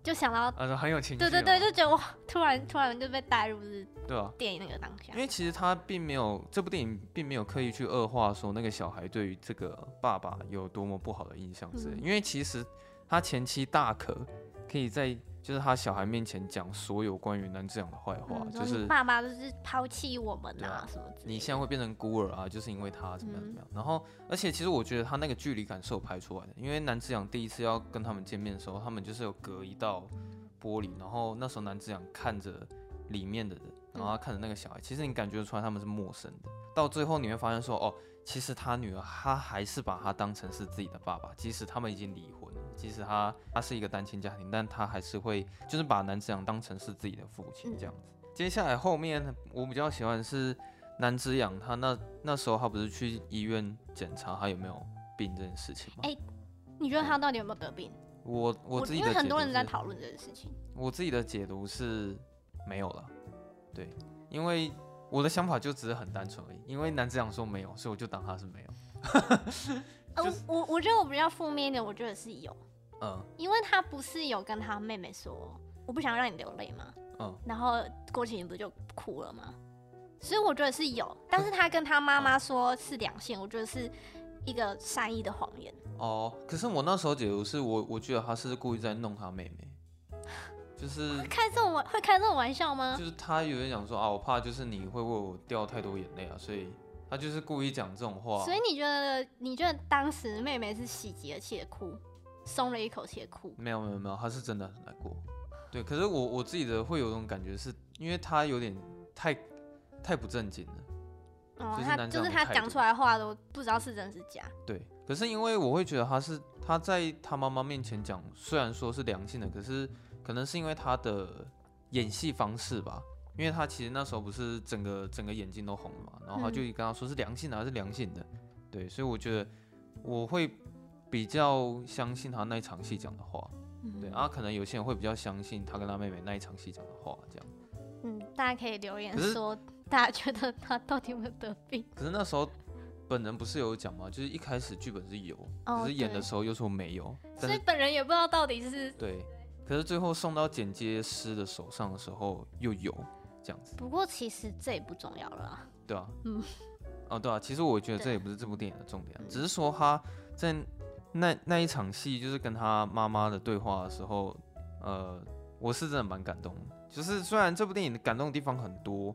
就想到，呃，很有情绪。对对对，就觉得哇，突然突然就被带入是，对啊，电影那个当下。因为其实他并没有，这部电影并没有刻意去恶化说那个小孩对于这个爸爸有多么不好的印象之类。嗯、因为其实他前期大可可以在。就是他小孩面前讲所有关于南之阳的坏话，嗯、就是爸爸就是抛弃我们啊，什么之类的。你现在会变成孤儿啊，就是因为他怎么样怎么样。嗯、然后，而且其实我觉得他那个距离感是有拍出来的，因为南之阳第一次要跟他们见面的时候，他们就是有隔一道玻璃，然后那时候南之阳看着里面的人，然后他看着那个小孩，其实你感觉出来他们是陌生的。到最后你会发现说，哦，其实他女儿他还是把他当成是自己的爸爸，即使他们已经离婚。即使他他是一个单亲家庭，但他还是会就是把男子养当成是自己的父亲这样子。接下来后面我比较喜欢是男子养他那那时候他不是去医院检查他有没有病这件事情吗？哎、欸，你觉得他到底有没有得病？我我自己的因为很多人在讨论这件事情。我自己的解读是没有了，对，因为我的想法就只是很单纯而已。因为南之阳说没有，所以我就当他是没有。就是、我我觉得我比较负面一点，我觉得是有。嗯，因为他不是有跟他妹妹说，我不想让你流泪吗？嗯，然后郭麒麟不就哭了吗？所以我觉得是有，但是他跟他妈妈说是两性，我觉得是一个善意的谎言。哦，可是我那时候解读是我，我觉得他是故意在弄他妹妹，就是开这种玩会开这种玩笑吗？就是他有人讲说啊，我怕就是你会为我掉太多眼泪啊，所以他就是故意讲这种话。所以你觉得你觉得当时妹妹是喜极而泣的哭，松了一口气的哭？没有没有没有，她是真的很难过。对，可是我我自己的会有种感觉是，是因为他有点太太不正经了。哦，就是他就是他讲出来的话都不知道是真是假。对，可是因为我会觉得他是他在他妈妈面前讲，虽然说是良性的，可是可能是因为他的演戏方式吧，因为他其实那时候不是整个整个眼睛都红了嘛，然后他就跟他说是良性的还是良性的，对，所以我觉得我会比较相信他那一场戏讲的话，对啊，可能有些人会比较相信他跟他妹妹那一场戏讲的话，这样。嗯，大家可以留言说。大家觉得他到底有没有得病？可是那时候本人不是有讲吗？就是一开始剧本是有，哦、可是演的时候又说没有，所以本人也不知道到底是对。可是最后送到剪接师的手上的时候又有这样子。不过其实这也不重要了啊。对啊，嗯，哦对啊，其实我觉得这也不是这部电影的重点，只是说他在那那一场戏，就是跟他妈妈的对话的时候，呃，我是真的蛮感动的。就是虽然这部电影的感动的地方很多。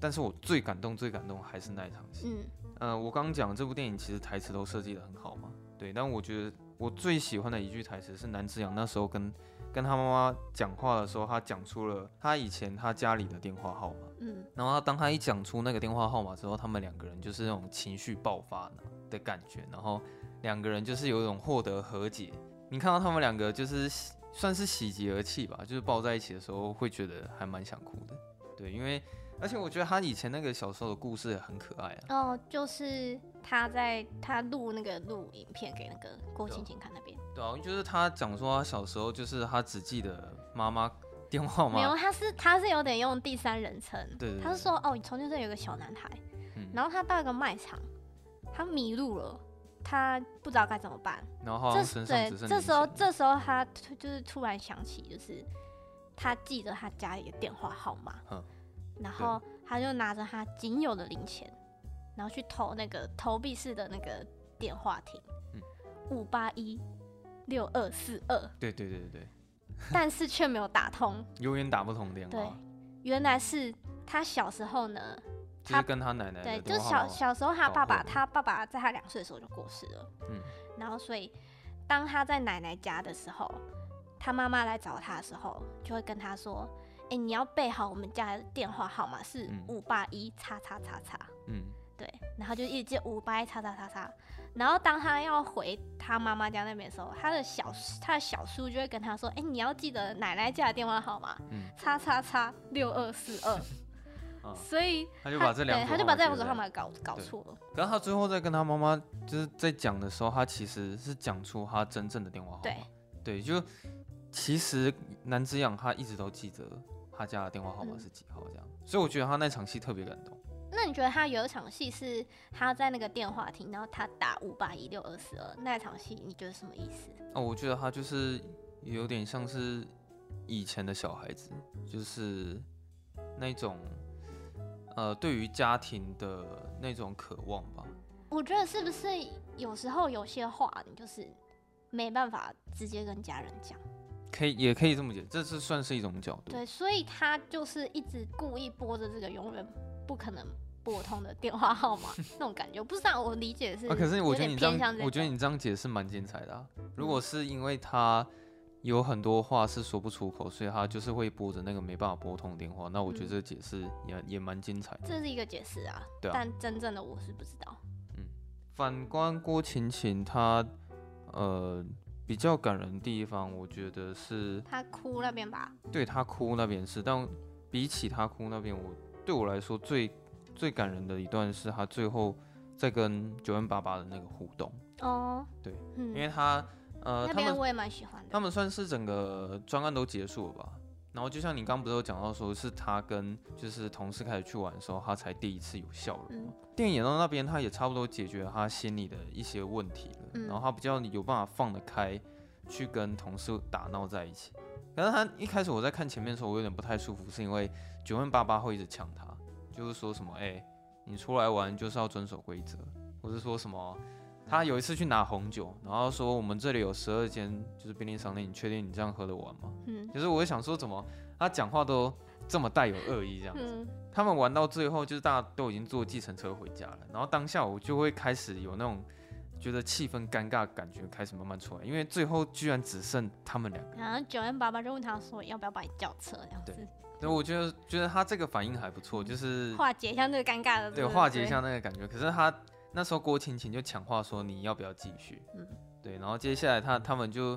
但是我最感动、最感动还是那一场戏。嗯，呃，我刚刚讲这部电影其实台词都设计的很好嘛，对。但我觉得我最喜欢的一句台词是南之阳那时候跟跟他妈妈讲话的时候，他讲出了他以前他家里的电话号码。嗯，然后他当他一讲出那个电话号码之后，他们两个人就是那种情绪爆发的感觉，然后两个人就是有一种获得和解。你看到他们两个就是算是喜极而泣吧，就是抱在一起的时候会觉得还蛮想哭的。对，因为。而且我觉得他以前那个小时候的故事也很可爱啊。哦，就是他在他录那个录影片给那个郭青青看那边。对啊，就是他讲说他小时候就是他只记得妈妈电话吗？没有，他是他是有点用第三人称。对。他是说哦，从前这有个小男孩，嗯，然后他到一个卖场，他迷路了，他不知道该怎么办。然后这对，这时候这时候他就是突然想起，就是他记得他家里的电话号码。嗯。然后他就拿着他仅有的零钱，然后去投那个投币式的那个电话亭，五八一六二四二。对对对对对。但是却没有打通，永远打不通电话。对，原来是他小时候呢，他跟他奶奶对，就小小时候他爸爸，他爸爸在他两岁的时候就过世了。嗯。然后所以当他在奶奶家的时候，他妈妈来找他的时候，就会跟他说。哎、欸，你要备好我们家的电话号码是五八一叉叉叉叉。嗯，对，然后就一直接五八一叉叉叉叉。然后当他要回他妈妈家那边的时候，他的小他的小叔就会跟他说：“哎、欸，你要记得奶奶家的电话号码，嗯，叉叉叉六二四二。”所以他就把这两他就把这两组号码搞搞错了。然后他最后在跟他妈妈就是在讲的时候，他其实是讲出他真正的电话号码。对，对，就其实南之养他一直都记得。他家的电话号码是几号？这样、嗯，所以我觉得他那场戏特别感动。那你觉得他有一场戏是他在那个电话亭，然后他打五八一六二四二那场戏，你觉得什么意思？哦，我觉得他就是有点像是以前的小孩子，就是那种呃，对于家庭的那种渴望吧。我觉得是不是有时候有些话你就是没办法直接跟家人讲？可以，也可以这么解，这是算是一种角度。对，所以他就是一直故意播着这个永远不可能拨通的电话号码，那种感觉。不知道我理解是。啊，可是我觉得你这样，我觉得你这样解释蛮精彩的啊。如果是因为他有很多话是说不出口，所以他就是会拨着那个没办法拨通的电话，那我觉得这个解释也、嗯、也蛮精彩的。这是一个解释啊，对啊。但真正的我是不知道。嗯，反观郭晴晴，她呃。比较感人的地方，我觉得是他哭那边吧。对，他哭那边是，但比起他哭那边，我对我来说最最感人的一段是他最后在跟九 n 八八的那个互动。哦，对，嗯、因为他呃，那边我也蛮喜欢的。他们算是整个专案都结束了吧？然后就像你刚刚不是有讲到说，是他跟就是同事开始去玩的时候，他才第一次有笑容。嗯、电影演到那边，他也差不多解决了他心里的一些问题了，嗯、然后他比较有办法放得开，去跟同事打闹在一起。可是他一开始我在看前面的时候，我有点不太舒服，是因为九万八八会一直抢他，就是说什么，哎、欸，你出来玩就是要遵守规则，或是说什么，他有一次去拿红酒，然后说我们这里有十二间就是便利商店，你确定你这样喝得完吗？嗯，就是我想说怎么他讲话都这么带有恶意这样子。嗯、他们玩到最后就是大家都已经坐计程车回家了，然后当下我就会开始有那种。觉得气氛尴尬，感觉开始慢慢出来，因为最后居然只剩他们两个。然后九 N 爸爸就问他说：“要不要把你叫车？”这样子。对，对，我觉得觉得他这个反应还不错，就是化解一下那个尴尬的。对，化解一下那个感觉。可是他那时候郭晴晴就抢话说：“你要不要继续？”嗯，对。然后接下来他他们就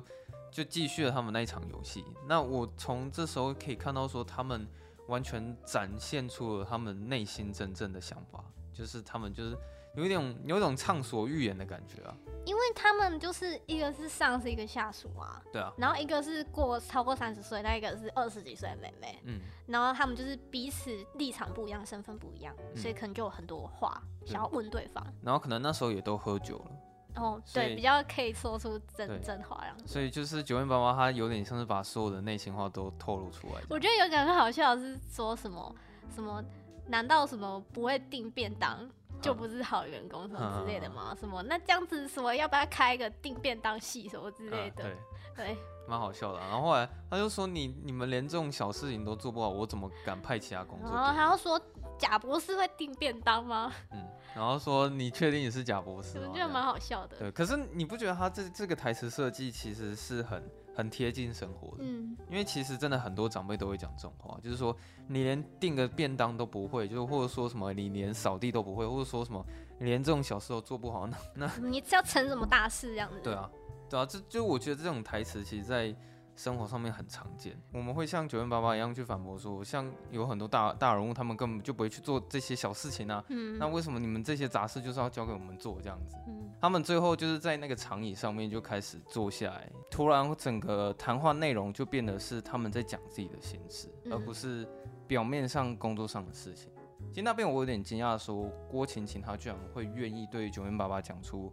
就继续了他们那一场游戏。那我从这时候可以看到说，他们完全展现出了他们内心真正的想法，就是他们就是。有一种有一种畅所欲言的感觉啊，因为他们就是一个是上司，一个下属啊，对啊，然后一个是过超过三十岁，那一个是二十几岁的妹妹，嗯，然后他们就是彼此立场不一样，身份不一样，嗯、所以可能就有很多话想要问对方，然后可能那时候也都喝酒了，哦，对，比较可以说出真真话，这样，所以就是九零八八，他有点像是把所有的内心话都透露出来。我觉得有点很好笑是说什么什么，难道什么不会订便当？就不是好员工什么之类的吗？什么那这样子什么要不要开一个订便当系什么之类的？对对，蛮好笑的。然后后来他就说：“你你们连这种小事情都做不好，我怎么敢派其他工作？”然后他又说：“贾博士会订便当吗？”嗯，然后说：“你确定你是贾博士？”我觉得蛮好笑的。对，可是你不觉得他这这个台词设计其实是很？很贴近生活的，嗯，因为其实真的很多长辈都会讲这种话，就是说你连订个便当都不会，就是或者说什么你连扫地都不会，或者说什么你连这种小事都做不好，那那你是要成什么大事这样子？对啊，对啊，这就我觉得这种台词其实，在。生活上面很常见，我们会像九零八八一样去反驳说，像有很多大大人物，他们根本就不会去做这些小事情啊。嗯，那为什么你们这些杂事就是要交给我们做这样子？嗯，他们最后就是在那个长椅上面就开始坐下来，突然整个谈话内容就变得是他们在讲自己的心事，嗯，而不是表面上工作上的事情。其实那边我有点惊讶，说郭琴琴她居然会愿意对九零八八讲出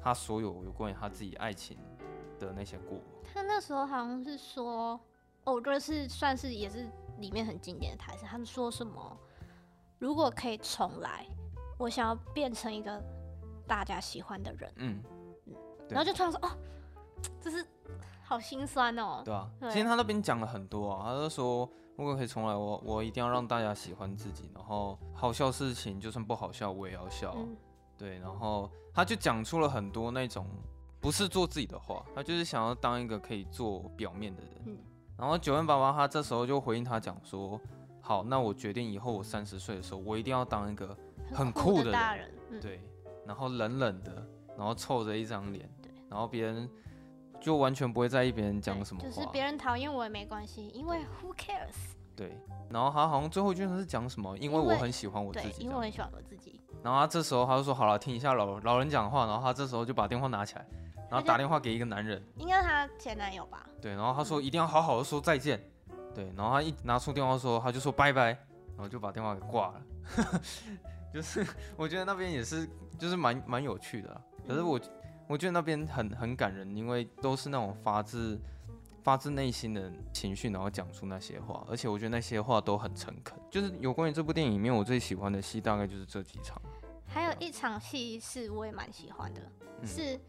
他所有有关于他自己爱情的那些过。他那时候好像是说，哦，我觉得是算是也是里面很经典的台词。他们说什么？如果可以重来，我想要变成一个大家喜欢的人。嗯，嗯，然后就突然说，哦，这是好心酸哦。对啊，对，其实他那边讲了很多啊，他就说，如果可以重来，我我一定要让大家喜欢自己，然后好笑事情就算不好笑，我也要笑。嗯，对，然后他就讲出了很多那种。不是做自己的话，他就是想要当一个可以做表面的人。嗯、然后九万爸爸他这时候就回应他讲说：“好，那我决定以后我三十岁的时候，我一定要当一个很酷的人。大人嗯、对，然后冷冷的，然后臭着一张脸，对然后别人就完全不会在意别人讲什么话。就是别人讨厌我也没关系，因为 who cares？对。然后他好像最后一句是讲什么？因为我很喜欢我自己。对，因为我很喜欢我自己。然后他这时候他就说：好了，听一下老老人讲话。然后他这时候就把电话拿起来。然后打电话给一个男人，应该是他前男友吧？对，然后他说一定要好好的说再见，对，然后他一拿出电话说，他就说拜拜，然后就把电话给挂了。就是我觉得那边也是，就是蛮蛮有趣的。可是我我觉得那边很很感人，因为都是那种发自发自内心的情绪，然后讲出那些话，而且我觉得那些话都很诚恳。就是有关于这部电影里面，我最喜欢的戏大概就是这几场。还有一场戏是我也蛮喜欢的，嗯、是。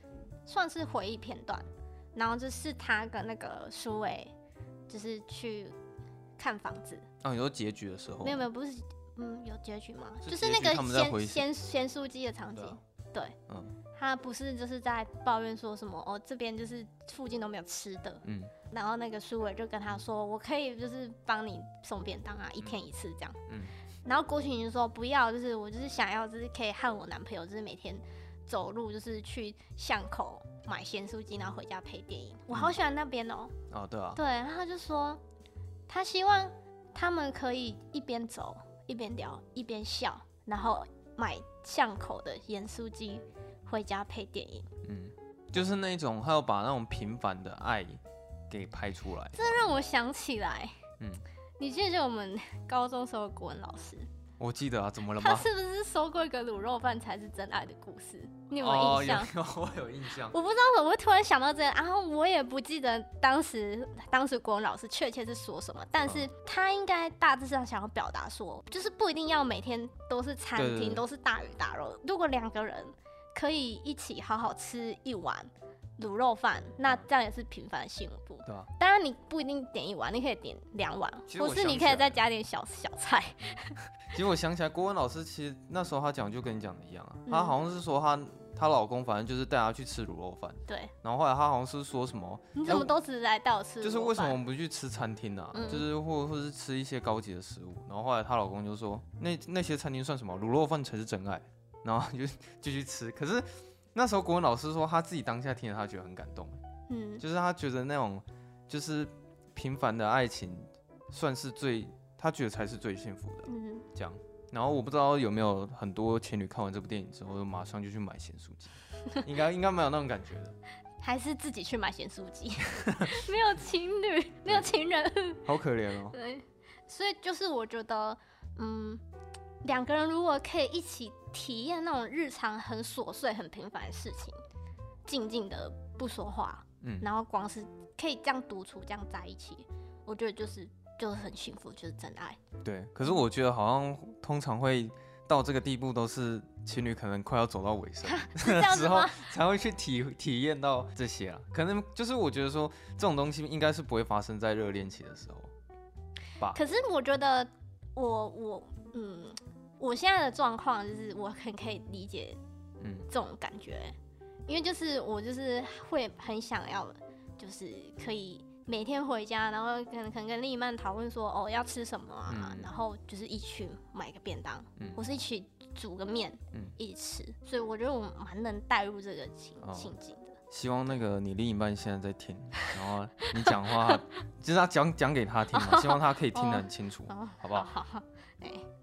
算是回忆片段，然后就是他跟那个苏伟，就是去看房子。啊，有结局的时候？没有没有，不是，嗯，有结局吗？是就是那个咸咸咸酥鸡的场景，对，对嗯，他不是就是在抱怨说什么哦，这边就是附近都没有吃的，嗯，然后那个苏伟就跟他说，我可以就是帮你送便当啊，一天一次这样，嗯，然后郭晴晴就说不要，就是我就是想要就是可以和我男朋友就是每天。走路就是去巷口买咸酥鸡，然后回家配电影。我好喜欢那边哦。哦，对啊。对，然后他就说，他希望他们可以一边走一边聊，一边笑，然后买巷口的盐酥鸡回家配电影。嗯，就是那种他要把那种平凡的爱给拍出来。这让我想起来，嗯，你记得我们高中时候的国文老师？我记得啊，怎么了吗？他是不是说过一个卤肉饭才是真爱的故事？你有没有印象？哦、有有，我有印象。我不知道怎么会突然想到这个，然后我也不记得当时当时国文老师确切是说什么，但是他应该大致上想要表达说，就是不一定要每天都是餐厅都是大鱼大肉，如果两个人可以一起好好吃一碗。卤肉饭，那这样也是平凡的幸福。对啊，当然你不一定点一碗，你可以点两碗，或是你可以再加点小小菜。其实我想起来，郭文老师其实那时候他讲就跟你讲的一样啊，他好像是说他她老公反正就是带她去吃卤肉饭。对。然后后来他好像是说什么？你怎么都只来带我吃？就是为什么我们不去吃餐厅啊？嗯、就是或或是吃一些高级的食物。然后后来她老公就说，那那些餐厅算什么？卤肉饭才是真爱。然后就就去吃，可是。那时候国文老师说，他自己当下听了，他觉得很感动。嗯，就是他觉得那种就是平凡的爱情，算是最他觉得才是最幸福的。嗯，这样。然后我不知道有没有很多情侣看完这部电影之后，马上就去买咸酥鸡，应该应该没有那种感觉的。还是自己去买咸酥鸡？没有情侣，没有情人，好可怜哦。对，所以就是我觉得，嗯。两个人如果可以一起体验那种日常很琐碎、很平凡的事情，静静的不说话，嗯，然后光是可以这样独处、这样在一起，我觉得就是就是很幸福，就是真爱。对，可是我觉得好像通常会到这个地步，都是情侣可能快要走到尾声的时候才会去体 体验到这些啊。可能就是我觉得说这种东西应该是不会发生在热恋期的时候吧。可是我觉得我我嗯。我现在的状况就是，我很可以理解，嗯，这种感觉，嗯，因为就是我就是会很想要，就是可以每天回家，然后可能可能跟另一半讨论说，哦，要吃什么啊，嗯，然后就是一起买个便当，嗯，或是一起煮个面，嗯，一起吃，所以我觉得我蛮能带入这个情情景的。希望那个你另一半现在在听，然后你讲话 就是他讲讲给他听嘛，希望他可以听得很清楚，哦，好不好？好，好。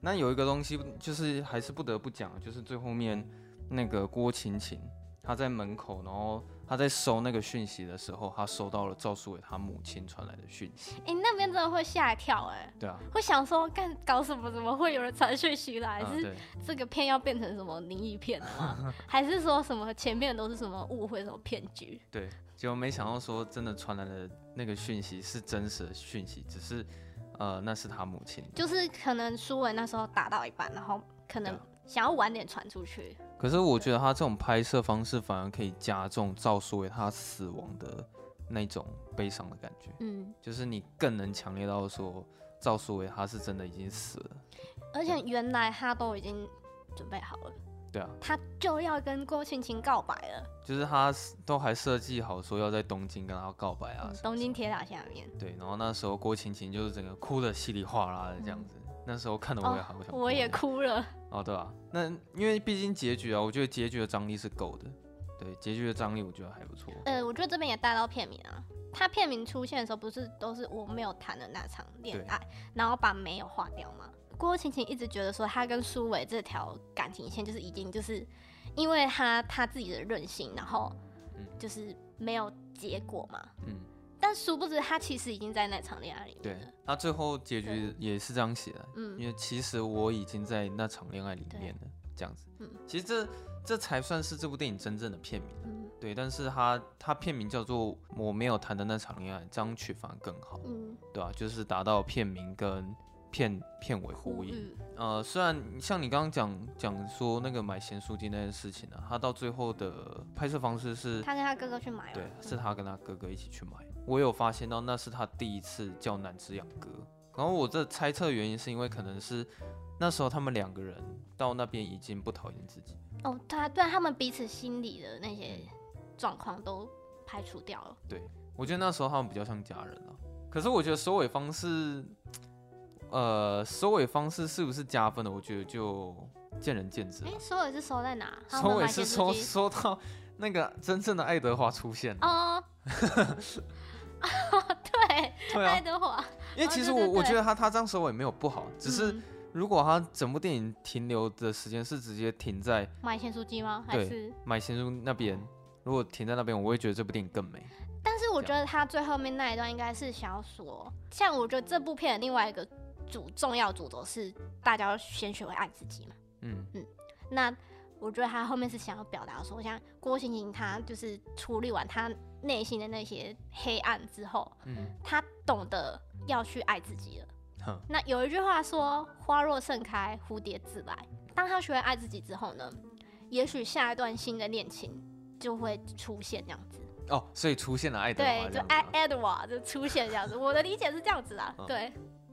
那有一个东西就是还是不得不讲，就是最后面那个郭晴晴，她在门口，然后她在收那个讯息的时候，她收到了赵书伟他母亲传来的讯息。哎、欸，那边真的会吓一跳哎、欸。对啊。会想说，干搞什么？怎么会有人传讯息来？是这个片要变成什么灵异片了吗？还是说什么前面都是什么误会、什么骗局？对，结果没想到说真的传来的那个讯息是真实的讯息，只是。呃，那是他母亲，就是可能苏文那时候打到一半，然后可能想要晚点传出去。可是我觉得他这种拍摄方式反而可以加重赵苏伟他死亡的那种悲伤的感觉。嗯，就是你更能强烈到说赵苏伟他是真的已经死了，而且原来他都已经准备好了。对啊，他就要跟郭晴晴告白了，就是他都还设计好说要在东京跟他告白啊，嗯、东京铁塔下面。对，然后那时候郭晴晴就是整个哭的稀里哗啦的这样子，嗯、那时候看的我也好想哭，我也哭了。哦，对啊，那因为毕竟结局啊，我觉得结局的张力是够的，对，结局的张力我觉得还不错。呃，我觉得这边也带到片名啊，他片名出现的时候不是都是我没有谈的那场恋爱，然后把没有划掉吗？郭晴晴一直觉得说，她跟苏伟这条感情线就是已经就是，因为她她自己的任性，然后就是没有结果嘛。嗯。但殊不知，她其实已经在那场恋爱里面。对。他最后结局也是这样写的。嗯。因为其实我已经在那场恋爱里面了，这样子。嗯。其实这这才算是这部电影真正的片名。嗯。对。但是他他片名叫做《我没有谈的那场恋爱》，这样取反而更好。嗯。对吧？就是达到片名跟。片片尾呼应，嗯、呃，虽然像你刚刚讲讲说那个买咸酥鸡那件事情呢、啊，他到最后的拍摄方式是，他跟他哥哥去买，对，是他跟他哥哥一起去买。嗯、我有发现到那是他第一次叫南之养哥，然后我这猜测原因是因为可能是那时候他们两个人到那边已经不讨厌自己。哦，他对他们彼此心里的那些状况都排除掉了。对，我觉得那时候他们比较像家人了。可是我觉得收尾方式。呃，收尾方式是不是加分的？我觉得就见仁见智。哎、欸，收尾是收在哪？收尾是收 收到那个真正的爱德华出现。哦，对，对啊、爱德华。因为其实我、我觉得他他这样收尾没有不好，只是如果他整部电影停留的时间是直接停在买咸酥鸡吗？还是买咸酥那边？如果停在那边，我会觉得这部电影更美。但是我觉得他最后面那一段应该是想要说，像我觉得这部片的另外一个主重要主轴是大家要先学会爱自己嘛。嗯嗯，那我觉得他后面是想要表达说，像郭晶晶他就是处理完他内心的那些黑暗之后，嗯，他懂得要去爱自己了。嗯，那有一句话说：“花若盛开，蝴蝶自来。”当他学会爱自己之后呢，也许下一段新的恋情就会出现这样子。哦，所以出现了爱德华，对，就爱 Edward 就出现这样子。我的理解是这样子啦，嗯、对。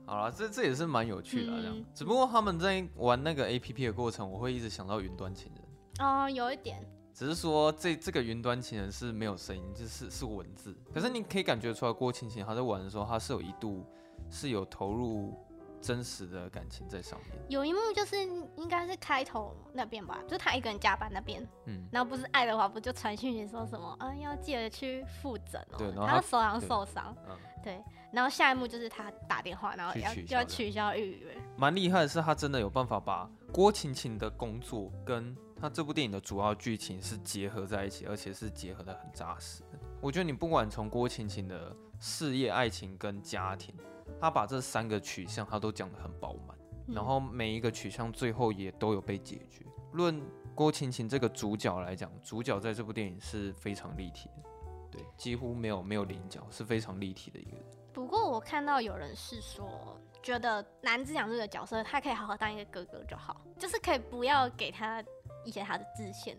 好了，这这也是蛮有趣的，这样。嗯、只不过他们在玩那个 APP 的过程，我会一直想到云端情人。哦，有一点。只是说这这个云端情人是没有声音，就是是文字。可是你可以感觉出来，郭青青她在玩的时候，她是有一度是有投入真实的感情在上面。有一幕就是应该是开头那边吧，就是他一个人加班那边，嗯，然后不是爱德华不就传讯息说什么啊，要记得去复诊哦，对，然后他，他手上受伤，嗯，对。然后下一幕就是他打电话，然后要要取消预约。蛮厉害的是，他真的有办法把郭晴晴的工作跟他这部电影的主要剧情是结合在一起，而且是结合的很扎实。我觉得你不管从郭晴晴的事业、爱情跟家庭，他把这三个取向他都讲得很饱满，然后每一个取向最后也都有被解决。论郭晴晴这个主角来讲，主角在这部电影是非常立体的，对，几乎没有没有棱角，是非常立体的一个人。不过我看到有人是说，觉得南之阳这个角色，他可以好好当一个哥哥就好，就是可以不要给他一些他的支线。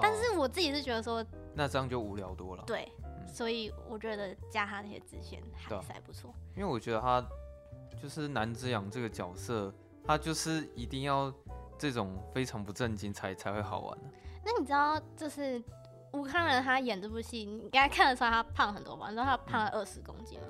但是我自己是觉得说，那这样就无聊多了。对，嗯、所以我觉得加他那些支线还是还不错。因为我觉得他就是南之阳这个角色，他就是一定要这种非常不正经才才会好玩。那你知道，就是。吴康仁他演这部戏，你应该看得出来他胖很多吧？你知道他胖了二十公斤吗？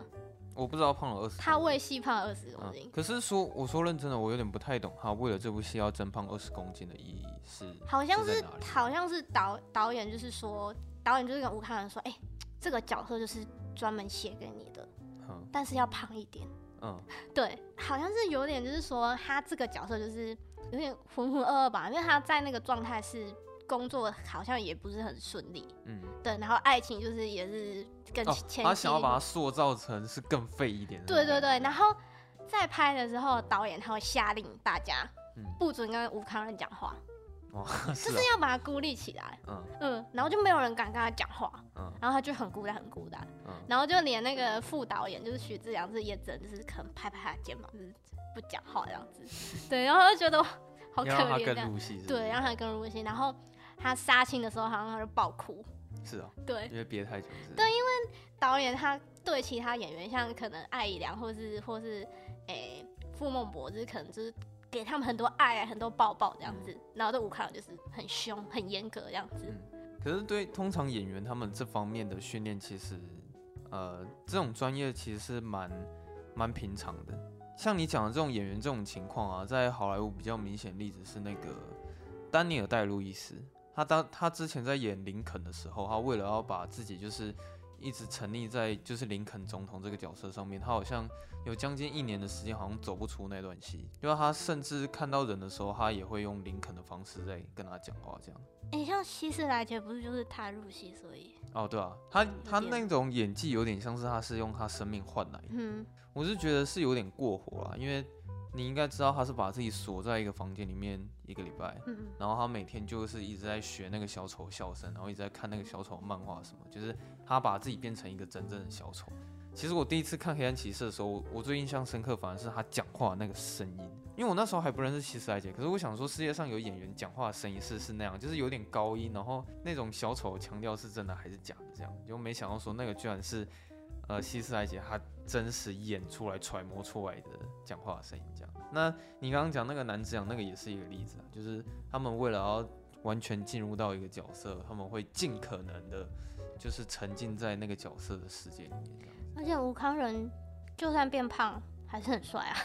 我不知道胖了二十。他为戏胖了二十公斤。嗯。可是说，我说认真的，我有点不太懂他为了这部戏要增胖二十公斤的意义是？好像是，是好像是导导演就是说，导演就是跟吴康仁说，哎、欸，这个角色就是专门写给你的，嗯、但是要胖一点。嗯，对，好像是有点就是说他这个角色就是有点浑浑噩噩吧，因为他在那个状态是。工作好像也不是很顺利，嗯，对，然后爱情就是也是更前、哦、他想要把它塑造成是更废一点的，对对对，然后在拍的时候，导演他会下令大家，不准跟吴康仁讲话，哦，是 就是要把他孤立起来，嗯。嗯，然后就没有人敢跟他讲话，嗯，然后他就很孤单很孤单，嗯，然后就连那个副导演就是徐志良，是也真就是可能拍拍他的肩膀，就是不讲话这样子，对，然后就觉得好可怜对，让他更入戏，然后。他杀青的时候，好像他就爆哭。是啊，对，因为憋太久。对，因为导演他对其他演员，像可能艾怡良，或是或是诶傅孟博，就是可能就是给他们很多爱，很多抱抱这样子。嗯、然后对吴慷仁就是很凶、很严格这样子。嗯。可是对通常演员他们这方面的训练，其实呃这种专业其实是蛮蛮平常的。像你讲的这种演员这种情况啊，在好莱坞比较明显例子是那个丹尼尔戴路易斯。他当他之前在演林肯的时候，他为了要把自己就是一直沉溺在就是林肯总统这个角色上面，他好像有将近一年的时间，好像走不出那段戏。因为他甚至看到人的时候，他也会用林肯的方式在跟他讲话，这样。哎、欸，像希斯莱杰不是就是他入戏，所以哦，对啊，他他那种演技有点像是他是用他生命换来的。嗯，我是觉得是有点过火啊，因为。你应该知道他是把自己锁在一个房间里面一个礼拜，嗯、然后他每天就是一直在学那个小丑笑声，然后一直在看那个小丑漫画什么，就是他把自己变成一个真正的小丑。其实我第一次看《黑暗骑士》的时候，我最印象深刻反而是他讲话那个声音，因为我那时候还不认识希斯莱杰，可是我想说世界上有演员讲话的声音是是那样，就是有点高音，然后那种小丑强调是真的还是假的这样，就没想到说那个居然是。呃，希斯莱杰他真实演出来、揣摩出来的讲话声音，这样。那你刚刚讲那个男子讲，那个也是一个例子啊，就是他们为了要完全进入到一个角色，他们会尽可能的，就是沉浸在那个角色的世界里面这样。而且吴康仁就算变胖，还是很帅啊。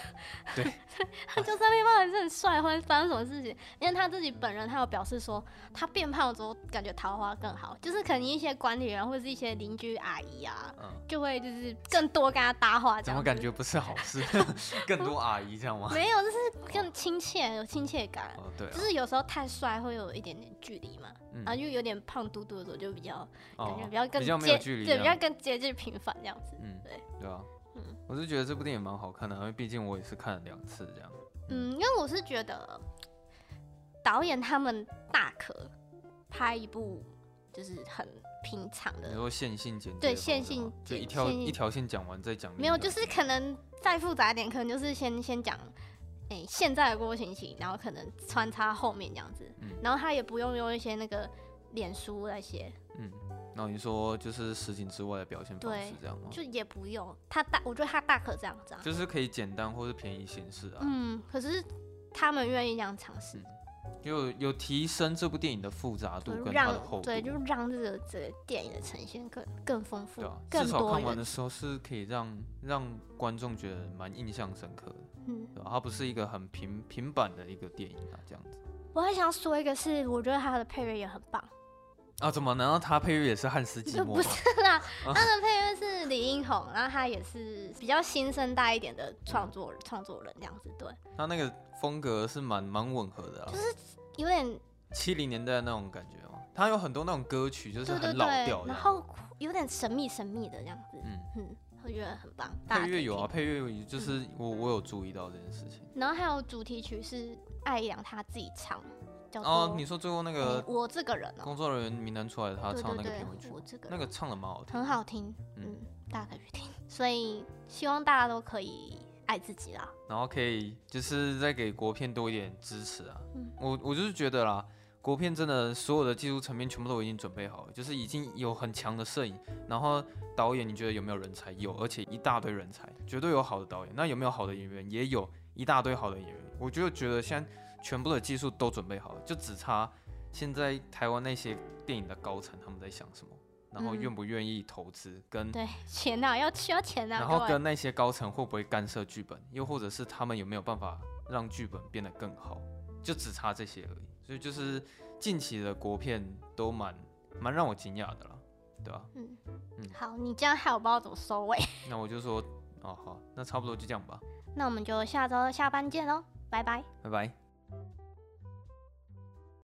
对，他就算变胖还是很帅，会发生什么事情？因为他自己本人，他有表示说，他变胖之后感觉桃花更好，就是可能一些管理员或者是一些邻居阿姨啊，嗯、就会就是更多跟他搭话。怎么感觉不是好事？更多阿姨这样吗？没有，就是更亲切，有亲切感。哦，对、啊。就是有时候太帅会有一点点距离嘛，嗯、然后又有点胖嘟嘟的时候就比较感觉比较更接、对，比较更接近平凡这样子。嗯，对。对啊。我是觉得这部电影蛮好看的，因为毕竟我也是看了两次这样。嗯，因为我是觉得导演他们大可拍一部就是很平常的，比如说线性剪辑，对，线性就一条一条线讲完再讲。没有，就是可能再复杂一点，可能就是先先讲哎、欸、现在的郭晴晴，然后可能穿插后面这样子，嗯、然后他也不用用一些那个脸书那些，嗯。然后你说就是实景之外的表现方式这样吗？就也不用他大，我觉得他大可这样子啊，就是可以简单或是便宜形式啊。嗯，可是他们愿意这样尝试，有有提升这部电影的复杂度跟它的厚度，对，就让这个这个电影的呈现更更丰富，对。至少看完的时候是可以让让观众觉得蛮印象深刻的，嗯，对吧？它不是一个很平平板的一个电影啊，这样子。我还想说一个是，我觉得它的配乐也很棒。啊，怎么？难道他配乐也是汉斯季 默？不是啦，他的配乐是李英宏，然后他也是比较新生代一点的创作创作人这样子，对。他那个风格是蛮蛮吻合的啊，就是有点七零年代那种感觉嘛。他有很多那种歌曲，就是很老调，然后有点神秘神秘的这样子，嗯嗯，我觉得很棒。配乐有啊，配乐就是我我有注意到这件事情。然后还有主题曲是艾怡良他自己唱。哦，你说最后那个我这个人工作人员名单出来，他唱那个片尾曲，那个唱的蛮好听，很好听，嗯，大家可以去听。所以希望大家都可以爱自己啦，然后可以就是再给国片多一点支持啊。嗯我我就是觉得啦，国片真的所有的技术层面全部都已经准备好了，就是已经有很强的摄影，然后导演你觉得有没有人才？有，而且一大堆人才，绝对有好的导演。那有没有好的演员？也有一大堆好的演员。我就觉得现在。全部的技术都准备好了，就只差现在台湾那些电影的高层他们在想什么，然后愿不愿意投资跟对钱呐，要需要钱呐，然后跟那些高层会不会干涉剧本，又或者是他们有没有办法让剧本变得更好，就只差这些而已。所以就是近期的国片都蛮蛮让我惊讶的了，对吧？嗯嗯，好，你这样害我不知道怎么收尾。那我就说哦好，那差不多就这样吧。那我们就下周下班见喽，拜拜，拜拜。Thank you.